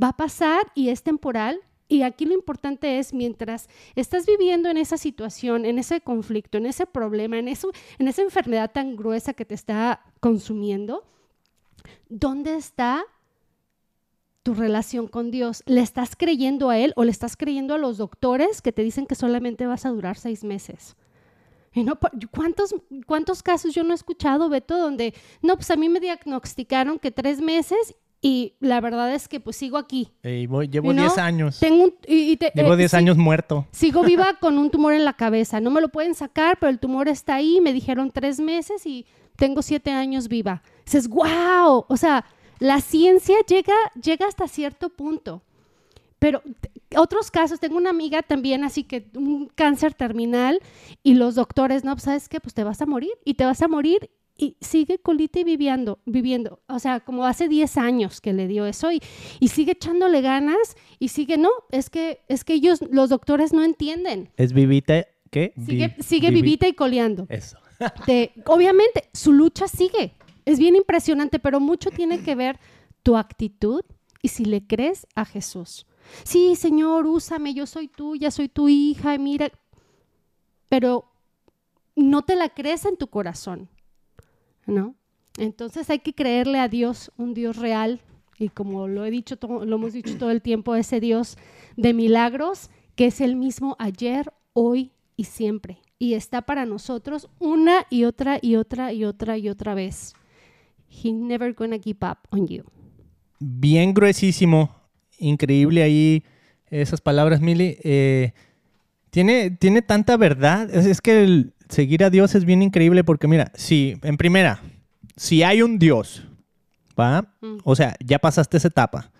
Va a pasar y es temporal. Y aquí lo importante es, mientras estás viviendo en esa situación, en ese conflicto, en ese problema, en, eso, en esa enfermedad tan gruesa que te está consumiendo, ¿dónde está tu relación con Dios? ¿Le estás creyendo a Él o le estás creyendo a los doctores que te dicen que solamente vas a durar seis meses? no, ¿cuántos, ¿Cuántos casos yo no he escuchado, Beto, donde, no, pues a mí me diagnosticaron que tres meses y la verdad es que pues sigo aquí. llevo 10 años. Tengo y, llevo 10 eh, años muerto. Sigo viva con un tumor en la cabeza. No me lo pueden sacar, pero el tumor está ahí. Me dijeron tres meses y tengo siete años viva. Dices, wow. O sea, la ciencia llega, llega hasta cierto punto. Pero otros casos, tengo una amiga también, así que un cáncer terminal y los doctores, no, pues, ¿sabes qué? Pues te vas a morir y te vas a morir y sigue colita y viviendo, viviendo. O sea, como hace 10 años que le dio eso y, y, sigue echándole ganas y sigue, no, es que, es que ellos, los doctores no entienden. Es vivita, ¿qué? Sigue, sigue vivita y coleando. Eso. obviamente, su lucha sigue. Es bien impresionante, pero mucho tiene que ver tu actitud y si le crees a Jesús. Sí, Señor, úsame, yo soy tuya, soy tu hija, mira, pero no te la crees en tu corazón, ¿no? Entonces hay que creerle a Dios, un Dios real, y como lo he dicho, lo hemos dicho todo el tiempo, ese Dios de milagros, que es el mismo ayer, hoy y siempre. Y está para nosotros una y otra y otra y otra y otra vez. He never gonna give up on you. Bien gruesísimo increíble ahí esas palabras, Mili. Eh, tiene, tiene tanta verdad. Es, que el seguir a Dios es bien increíble porque, mira, si, en primera, si hay un Dios, ¿va? Mm. O sea, ya pasaste esa etapa.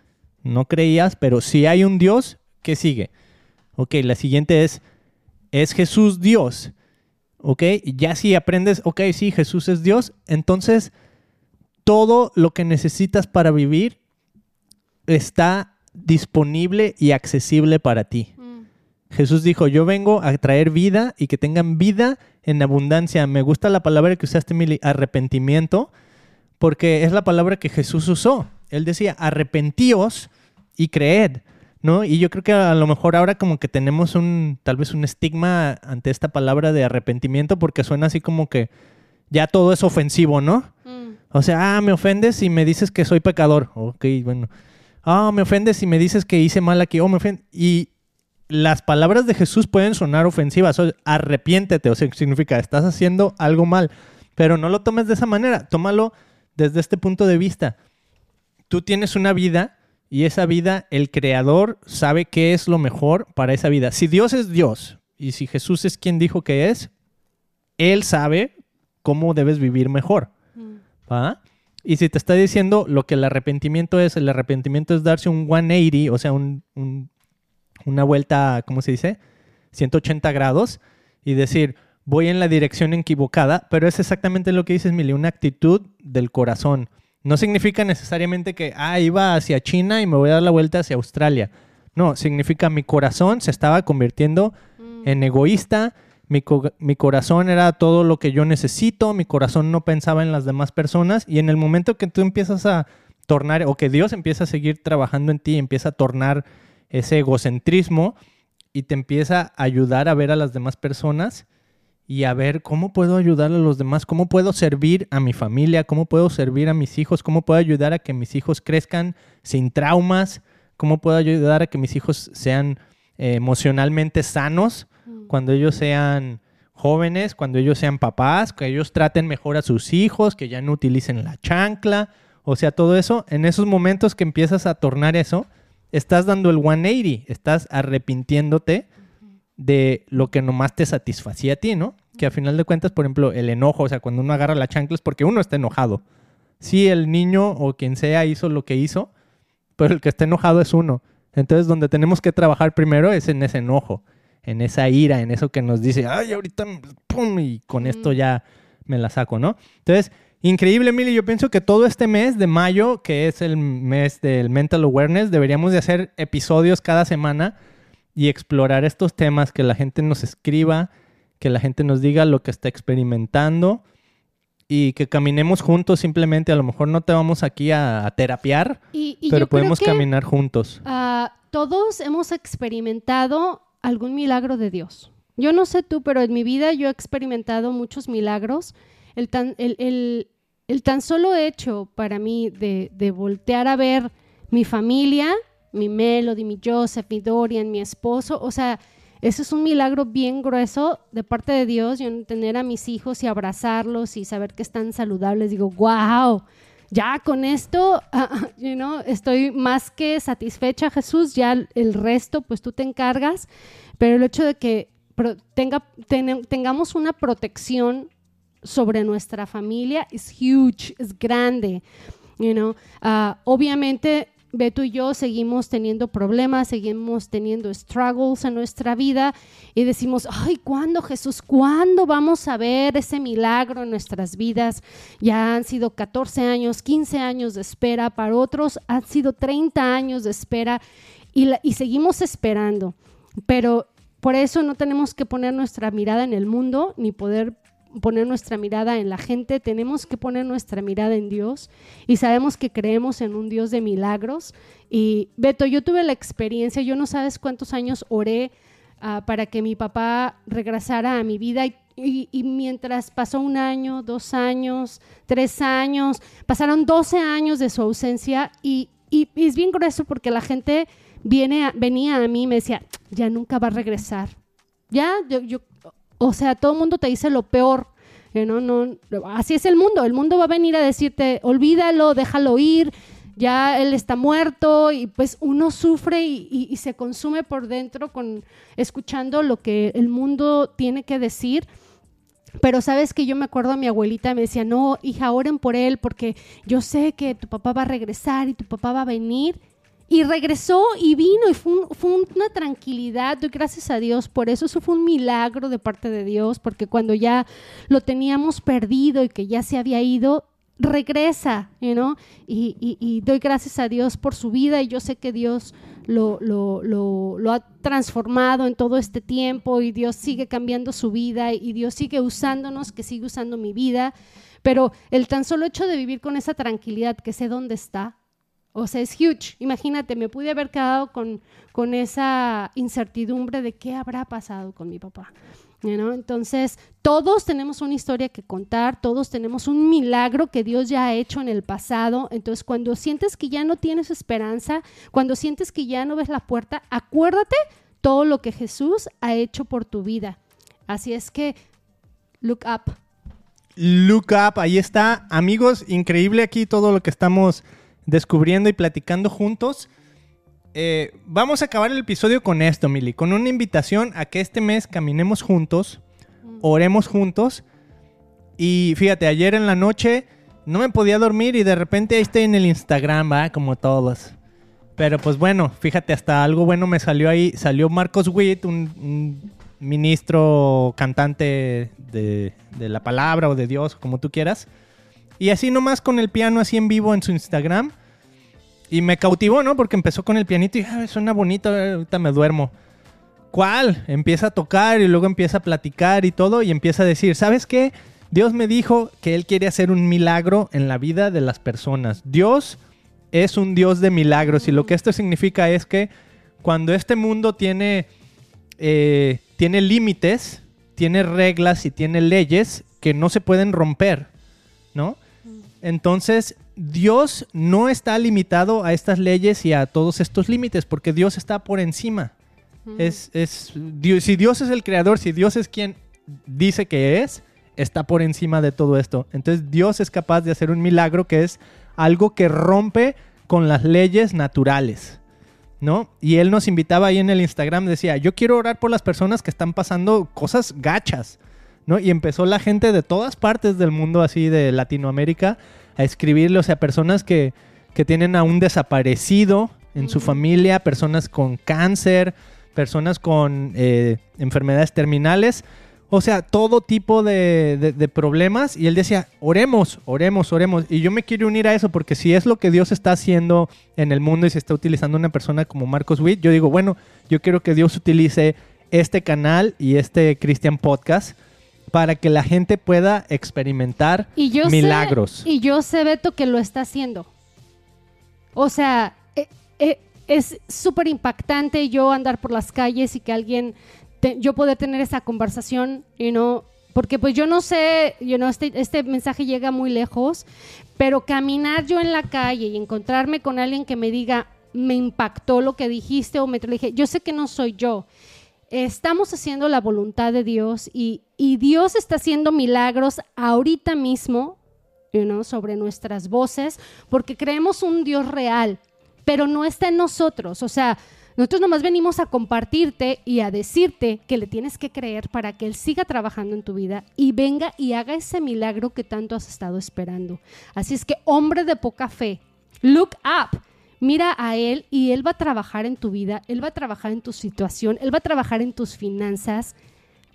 No creías, pero si hay un Dios, ¿qué sigue? Ok, la siguiente es, ¿es Jesús Dios? Ok, ya si aprendes, ok, sí, Jesús es Dios, entonces todo lo que necesitas para vivir está disponible y accesible para ti. Jesús dijo, yo vengo a traer vida y que tengan vida en abundancia. Me gusta la palabra que usaste, Mili, arrepentimiento, porque es la palabra que Jesús usó. Él decía, arrepentíos y creed, ¿no? Y yo creo que a lo mejor ahora como que tenemos un, tal vez un estigma ante esta palabra de arrepentimiento, porque suena así como que ya todo es ofensivo, ¿no? Mm. O sea, ah, me ofendes y me dices que soy pecador. Ok, bueno ah, me ofendes si me dices que hice mal aquí, oh, me ofendes. Y las palabras de Jesús pueden sonar ofensivas, o arrepiéntete, o sea, significa, estás haciendo algo mal, pero no lo tomes de esa manera, tómalo desde este punto de vista. Tú tienes una vida y esa vida, el creador sabe qué es lo mejor para esa vida. Si Dios es Dios y si Jesús es quien dijo que es, Él sabe cómo debes vivir mejor. Mm. ¿Va? Y si te está diciendo lo que el arrepentimiento es, el arrepentimiento es darse un 180, o sea, una vuelta, ¿cómo se dice? 180 grados y decir, voy en la dirección equivocada, pero es exactamente lo que dices, Mili, una actitud del corazón. No significa necesariamente que, ah, iba hacia China y me voy a dar la vuelta hacia Australia. No, significa mi corazón se estaba convirtiendo mm. en egoísta, mi, corazón era todo lo que yo necesito, mi corazón no pensaba en las demás personas y en el momento que tú empiezas a tornar o que Dios empieza a seguir trabajando en ti, empieza a tornar ese egocentrismo y te empieza a ayudar a ver a las demás personas y a ver cómo puedo ayudar a los demás, cómo puedo servir a mi familia, cómo puedo servir a mis hijos, cómo puedo ayudar a que mis hijos crezcan sin traumas, cómo puedo ayudar a que mis hijos sean eh, emocionalmente sanos Mm. cuando ellos sean jóvenes, cuando ellos sean papás, que ellos traten mejor a sus hijos, que ya no utilicen la chancla, o sea, todo eso, en esos momentos que empiezas a tornar eso, estás dando el 180, estás arrepintiéndote de lo que nomás te satisfacía a ti, ¿no? Que a final de cuentas, por ejemplo, el enojo, o sea, cuando uno agarra la chancla es porque uno está enojado. Sí, el niño o quien sea hizo lo que hizo, pero el que está enojado es uno. Entonces, donde tenemos que trabajar primero es en ese enojo, en esa ira, en eso que nos dice, ay, ahorita, pum, y con esto ya me la saco, ¿no? Entonces, increíble, Mili, yo pienso que todo este mes de mayo, que es el mes del Mental Awareness, deberíamos de hacer episodios cada semana y explorar estos temas, que la gente nos escriba, que la gente nos diga lo que está experimentando y que caminemos juntos simplemente. A lo mejor no te vamos aquí a, a terapiar, Y, y pero podemos que, caminar juntos. ah, todos hemos experimentado algún milagro de Dios. Yo no sé tú, pero en mi vida yo he experimentado muchos milagros. El tan, el, el- el tan solo hecho para mí de, voltear a ver mi familia, mi Melody, mi Joseph, mi Dorian, mi esposo, o sea, eso es un milagro bien grueso de parte de Dios, yo tener a mis hijos y abrazarlos y saber que están saludables, digo, wow, ya con esto, ah, you know, estoy más que satisfecha, Jesús, ya el resto, pues tú te encargas, pero el hecho de que tenga, ten- tengamos una protección sobre nuestra familia es huge, es grande, you know. Ah, obviamente, Beto y yo seguimos teniendo problemas, seguimos teniendo struggles en nuestra vida y decimos, ay, ¿cuándo Jesús? ¿Cuándo vamos a ver ese milagro en nuestras vidas? Ya han sido 14 años, 15 años de espera, para otros han sido 30 años de espera y seguimos esperando. Pero por eso no tenemos que poner nuestra mirada en el mundo ni poder poner nuestra mirada en la gente, tenemos que poner nuestra mirada en Dios y sabemos que creemos en un Dios de milagros. Y Beto, yo tuve la experiencia, yo no sabes cuántos años oré ah, para que mi papá regresara a mi vida y, mientras pasó un año, dos años, tres años, pasaron 12 años de su ausencia y, es bien grueso porque la gente viene a- venía a mí y me decía, ya nunca va a regresar. Ya, yo- o sea, todo el mundo te dice lo peor. know, no, así es el mundo. El mundo va a venir a decirte, olvídalo, déjalo ir, ya él está muerto y pues uno sufre y se consume por dentro con escuchando lo que el mundo tiene que decir. Pero sabes que yo me acuerdo a mi abuelita me decía, no, hija, oren por él porque yo sé que tu papá va a regresar y tu papá va a venir. Y regresó y vino y fue, fue una tranquilidad. Doy gracias a Dios por eso. Eso fue un milagro de parte de Dios porque cuando ya lo teníamos perdido y que ya se había ido, regresa, you know? y doy gracias a Dios por su vida y yo sé que Dios lo, lo- lo- lo ha transformado en todo este tiempo y Dios sigue cambiando su vida y Dios sigue usándonos, que sigue usando mi vida, pero el tan solo hecho de vivir con esa tranquilidad, que sé dónde está, o sea, es huge. Imagínate, me pude haber quedado con, con esa incertidumbre de qué habrá pasado con mi papá. know? Entonces, todos tenemos una historia que contar, todos tenemos un milagro que Dios ya ha hecho en el pasado. Entonces, cuando sientes que ya no tienes esperanza, cuando sientes que ya no ves la puerta, acuérdate todo lo que Jesús ha hecho por tu vida. Así es que, look up. Look Up, ahí está. Amigos, increíble aquí todo lo que estamos descubriendo y platicando juntos. Eh, vamos a acabar el episodio con esto, Mili, con una invitación a que este mes caminemos juntos, oremos juntos. Y fíjate, ayer en la noche no me podía dormir y de repente ahí estoy en el Instagram, va, como todos. Pero pues bueno, fíjate, hasta algo bueno me salió ahí. Salió Marcos Witt, un, un ministro cantante de, de la palabra o de Dios, como tú quieras. Y así nomás con el piano así en vivo en su Instagram. Y me cautivó, ¿no? Porque empezó con el pianito y "Ah, suena bonito, eh, ahorita me duermo. ¿Cuál? Empieza a tocar y luego empieza a platicar y todo y empieza a decir, ¿sabes qué? Dios me dijo que Él quiere hacer un milagro en la vida de las personas. Dios es un Dios de milagros y lo que esto significa es que cuando este mundo tiene, eh, tiene límites, tiene reglas y tiene leyes que no se pueden romper, ¿no? Entonces, Dios no está limitado a estas leyes y a todos estos límites, porque Dios está por encima. Es, es, Dios, si Dios es el creador, si Dios es quien dice que es, está por encima de todo esto. Entonces Dios es capaz de hacer un milagro que es algo que rompe con las leyes naturales. ¿No? Y él nos invitaba ahí en el Instagram, decía, yo quiero orar por las personas que están pasando cosas gachas, ¿no? Y empezó la gente de todas partes del mundo, así de Latinoamérica, a escribirle, o sea, personas que, que tienen a un desaparecido en su familia, personas con cáncer, personas con eh, enfermedades terminales, o sea, todo tipo de, de- de problemas. Y él decía, oremos, oremos, oremos. Y yo me quiero unir a eso porque si es lo que Dios está haciendo en el mundo y se está utilizando una persona como Marcos Witt, yo digo, bueno, yo quiero que Dios utilice este canal y este Christian Podcast para que la gente pueda experimentar Y yo milagros. Sé, y yo sé, Beto, que lo está haciendo. O sea, eh, eh, es súper impactante yo andar por las calles y que alguien, te- yo poder tener esa conversación, you know, porque pues yo no sé, you know, este, este mensaje llega muy lejos, pero caminar yo en la calle y encontrarme con alguien que me diga, me impactó lo que dijiste o me lo dije, yo sé que no soy yo. Estamos haciendo la voluntad de Dios y, Dios está haciendo milagros ahorita mismo you sobre nuestras voces porque creemos un Dios real, pero no está en nosotros. O sea, nosotros nomás venimos a compartirte y a decirte que le tienes que creer para que Él siga trabajando en tu vida y venga y haga ese milagro que tanto has estado esperando. Así es que, hombre de poca fe, look up. Mira a Él y Él va a trabajar en tu vida, Él va a trabajar en tu situación, Él va a trabajar en tus finanzas.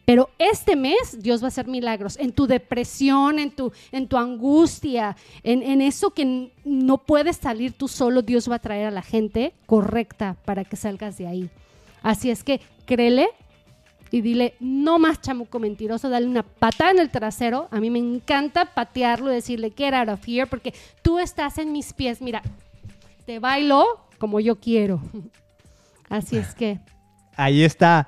Pero este mes Dios va a hacer milagros en tu depresión, en tu, en tu angustia, en, en eso que no puedes salir tú solo. Dios va a traer a la gente correcta para que salgas de ahí. Así es que créele y dile, no más chamuco mentiroso, dale una patada en el trasero. A mí me encanta patearlo y decirle, get out of here, porque tú estás en mis pies. Mira, te bailo como yo quiero. Así es que, Ahí está.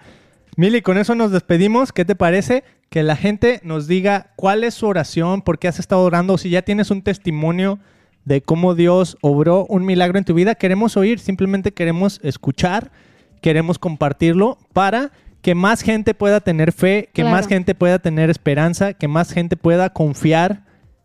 Mili, con eso nos despedimos. ¿Qué te parece? Que la gente nos diga cuál es su oración, por qué has estado orando, si ya tienes un testimonio de cómo Dios obró un milagro en tu vida. Queremos oír, simplemente queremos escuchar, queremos compartirlo para que más gente pueda tener fe, que Claro. más gente pueda tener esperanza, que más gente pueda confiar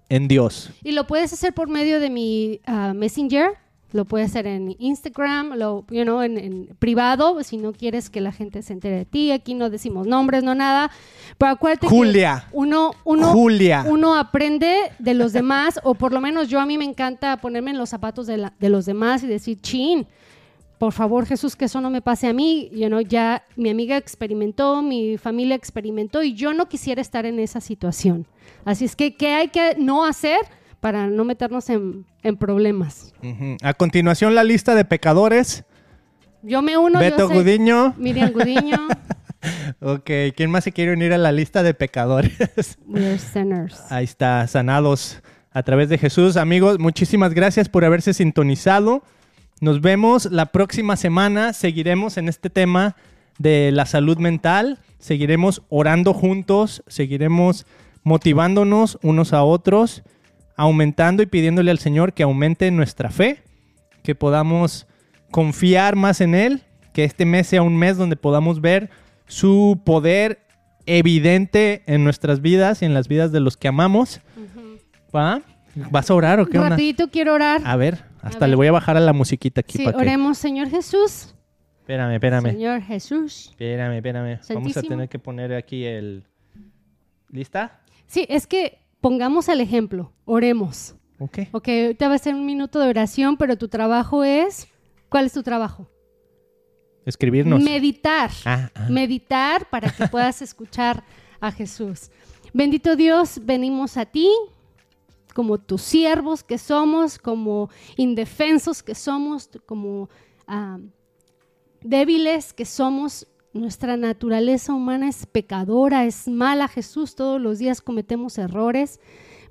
en Dios. Y lo puedes hacer por medio de mi ah, Messenger, lo puedes hacer en Instagram, lo, you know, en, en privado, si no quieres que la gente se entere de ti. Aquí no decimos nombres, no nada. Pero acuérdate que Julia. uno, uno, Julia. uno aprende de los demás, o por lo menos yo a mí me encanta ponerme en los zapatos de, la- de los demás y decir, chin, por favor Jesús, que eso no me pase a mí. You know, ya mi amiga experimentó, mi familia experimentó y yo no quisiera estar en esa situación. Así es que, ¿qué hay que no hacer para no meternos en, en problemas? Ujú. A continuación, la lista de pecadores. Yo me uno, Beto yo Gudiño. Miriam Gudiño, Ok, ¿quién más se quiere unir a la lista de pecadores? we're sinners. Ahí está, sanados a través de Jesús. Amigos, muchísimas gracias por haberse sintonizado. Nos vemos la próxima semana. Seguiremos en este tema de la salud mental. Seguiremos orando juntos. Seguiremos motivándonos unos a otros, aumentando y pidiéndole al Señor que aumente nuestra fe, que podamos confiar más en Él, que este mes sea un mes donde podamos ver su poder evidente en nuestras vidas y en las vidas de los que amamos. ¿Va? ¿Vas a orar o qué onda? Rapidito quiero orar. A ver, hasta ver. le voy a bajar a la musiquita aquí Sí, para que... oremos, Señor Jesús. Espérame, espérame. Señor Jesús. Espérame, espérame. Vamos a tener que poner aquí el... ¿Lista? Sí, es que pongamos el ejemplo, oremos. Ok. Ok, ahorita va a ser un minuto de oración, pero tu trabajo es, ¿cuál es tu trabajo? Escribirnos. Meditar. Ah, ah. Meditar para que puedas escuchar a Jesús. Bendito Dios, venimos a ti como tus siervos que somos, como indefensos que somos, como ah, débiles que somos. Nuestra naturaleza humana es pecadora, es mala, Jesús. Todos los días cometemos errores,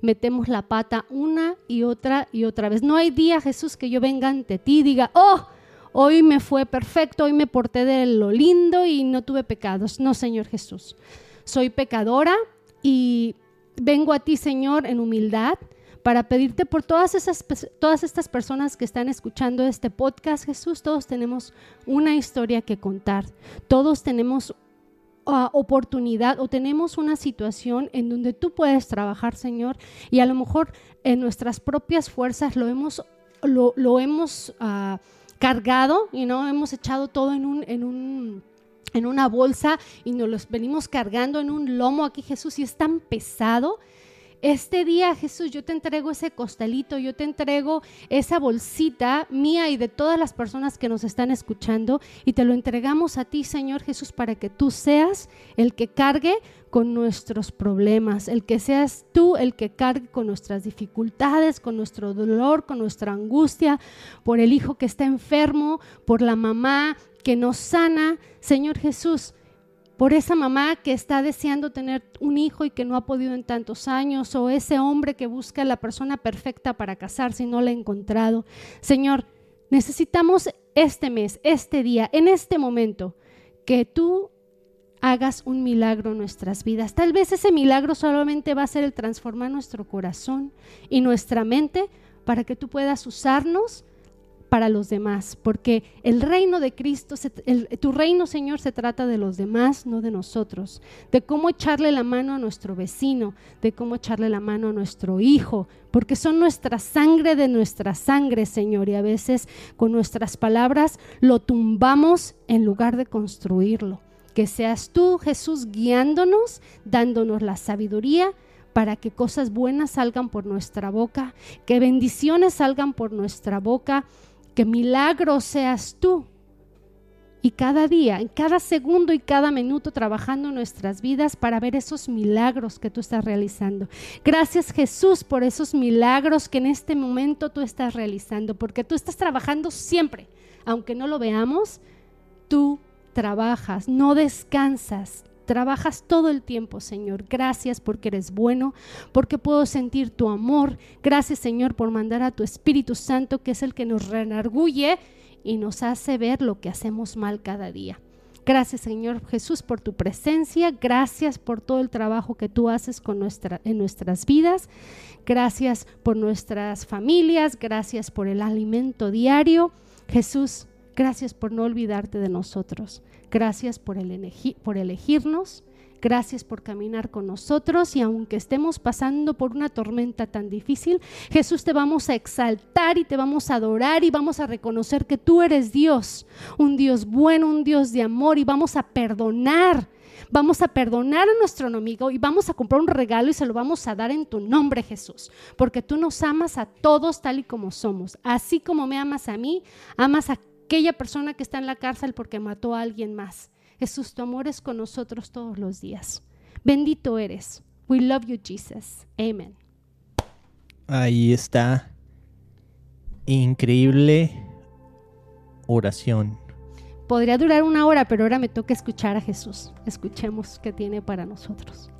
metemos la pata una y otra y otra vez. No hay día, Jesús, que yo venga ante ti y diga, oh, hoy me fue perfecto, hoy me porté de lo lindo y no tuve pecados. No, Señor Jesús. Soy pecadora y vengo a ti, Señor, en humildad para pedirte por todas, esas, todas estas personas que están escuchando este podcast, Jesús. Todos tenemos una historia que contar. Todos tenemos uh, oportunidad o tenemos una situación en donde tú puedes trabajar, Señor, y a lo mejor en nuestras propias fuerzas lo hemos, lo, lo hemos uh, cargado y no hemos echado todo en un, en un en una bolsa y nos los venimos cargando en un lomo aquí Jesús y es tan pesado este día, Jesús, yo te entrego ese costalito, yo te entrego esa bolsita mía y de todas las personas que nos están escuchando y te lo entregamos a ti, Señor Jesús, para que tú seas el que cargue con nuestros problemas, el que seas tú el que cargue con nuestras dificultades, con nuestro dolor, con nuestra angustia, por el hijo que está enfermo, por la mamá que nos sana. Señor Jesús, por esa mamá que está deseando tener un hijo y que no ha podido en tantos años, o ese hombre que busca la persona perfecta para casarse y no la ha encontrado. Señor, necesitamos este mes, este día, en este momento, que tú hagas un milagro en nuestras vidas. Tal vez ese milagro solamente va a ser el transformar nuestro corazón y nuestra mente para que tú puedas usarnos para los demás, porque el reino de Cristo, tu reino Señor se trata de los demás, no de nosotros, de cómo echarle la mano a nuestro vecino, de cómo echarle la mano a nuestro hijo, porque son nuestra sangre de nuestra sangre, Señor, y a veces con nuestras palabras lo tumbamos en lugar de construirlo. Que seas tú, Jesús, guiándonos, dándonos la sabiduría para que cosas buenas salgan por nuestra boca, que bendiciones salgan por nuestra boca que milagro seas tú. Y cada día, en cada segundo y cada minuto trabajando en nuestras vidas para ver esos milagros que tú estás realizando. Gracias Jesús por esos milagros que en este momento tú estás realizando, porque tú estás trabajando siempre, aunque no lo veamos, tú trabajas, no descansas, Trabajas todo el tiempo, Señor. Gracias porque eres bueno, porque puedo sentir tu amor. Gracias, Señor, por mandar a tu Espíritu Santo, que es el que nos renarguye y nos hace ver lo que hacemos mal cada día. Gracias, Señor Jesús, por tu presencia. Gracias por todo el trabajo que tú haces con nuestra, en nuestras vidas. Gracias por nuestras familias. Gracias por el alimento diario. Jesús, gracias por no olvidarte de nosotros. Gracias por, por elegirnos. Gracias por caminar con nosotros y aunque estemos pasando por una tormenta tan difícil, Jesús te vamos a exaltar y te vamos a adorar y vamos a reconocer que tú eres Dios, un Dios bueno, un Dios de amor y vamos a perdonar. Vamos a perdonar a nuestro enemigo y vamos a comprar un regalo y se lo vamos a dar en tu nombre, Jesús, porque tú nos amas a todos tal y como somos. Así como me amas a mí, amas a aquella persona que está en la cárcel porque mató a alguien más. Jesús, tu amor es con nosotros todos los días. Bendito eres. We love you, Jesus. Amen. Ahí está. Increíble oración. Podría durar una hora, pero ahora me toca escuchar a Jesús. Escuchemos qué tiene para nosotros.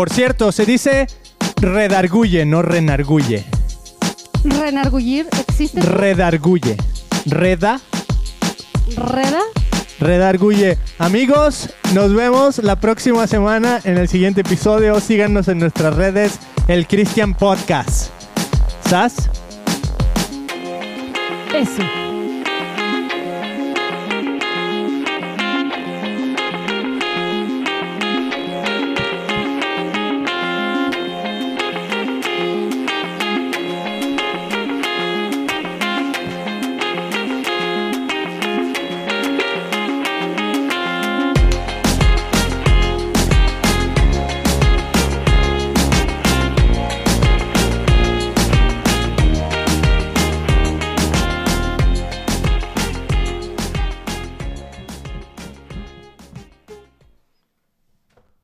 Por cierto, se dice redarguye, no renarguye. ¿Renargullir existe? Redarguye. Reda. ¿Reda? Redarguye. Amigos, nos vemos la próxima semana en el siguiente episodio. Síganos en nuestras redes, el Christian Podcast. ¿Sas? Eso.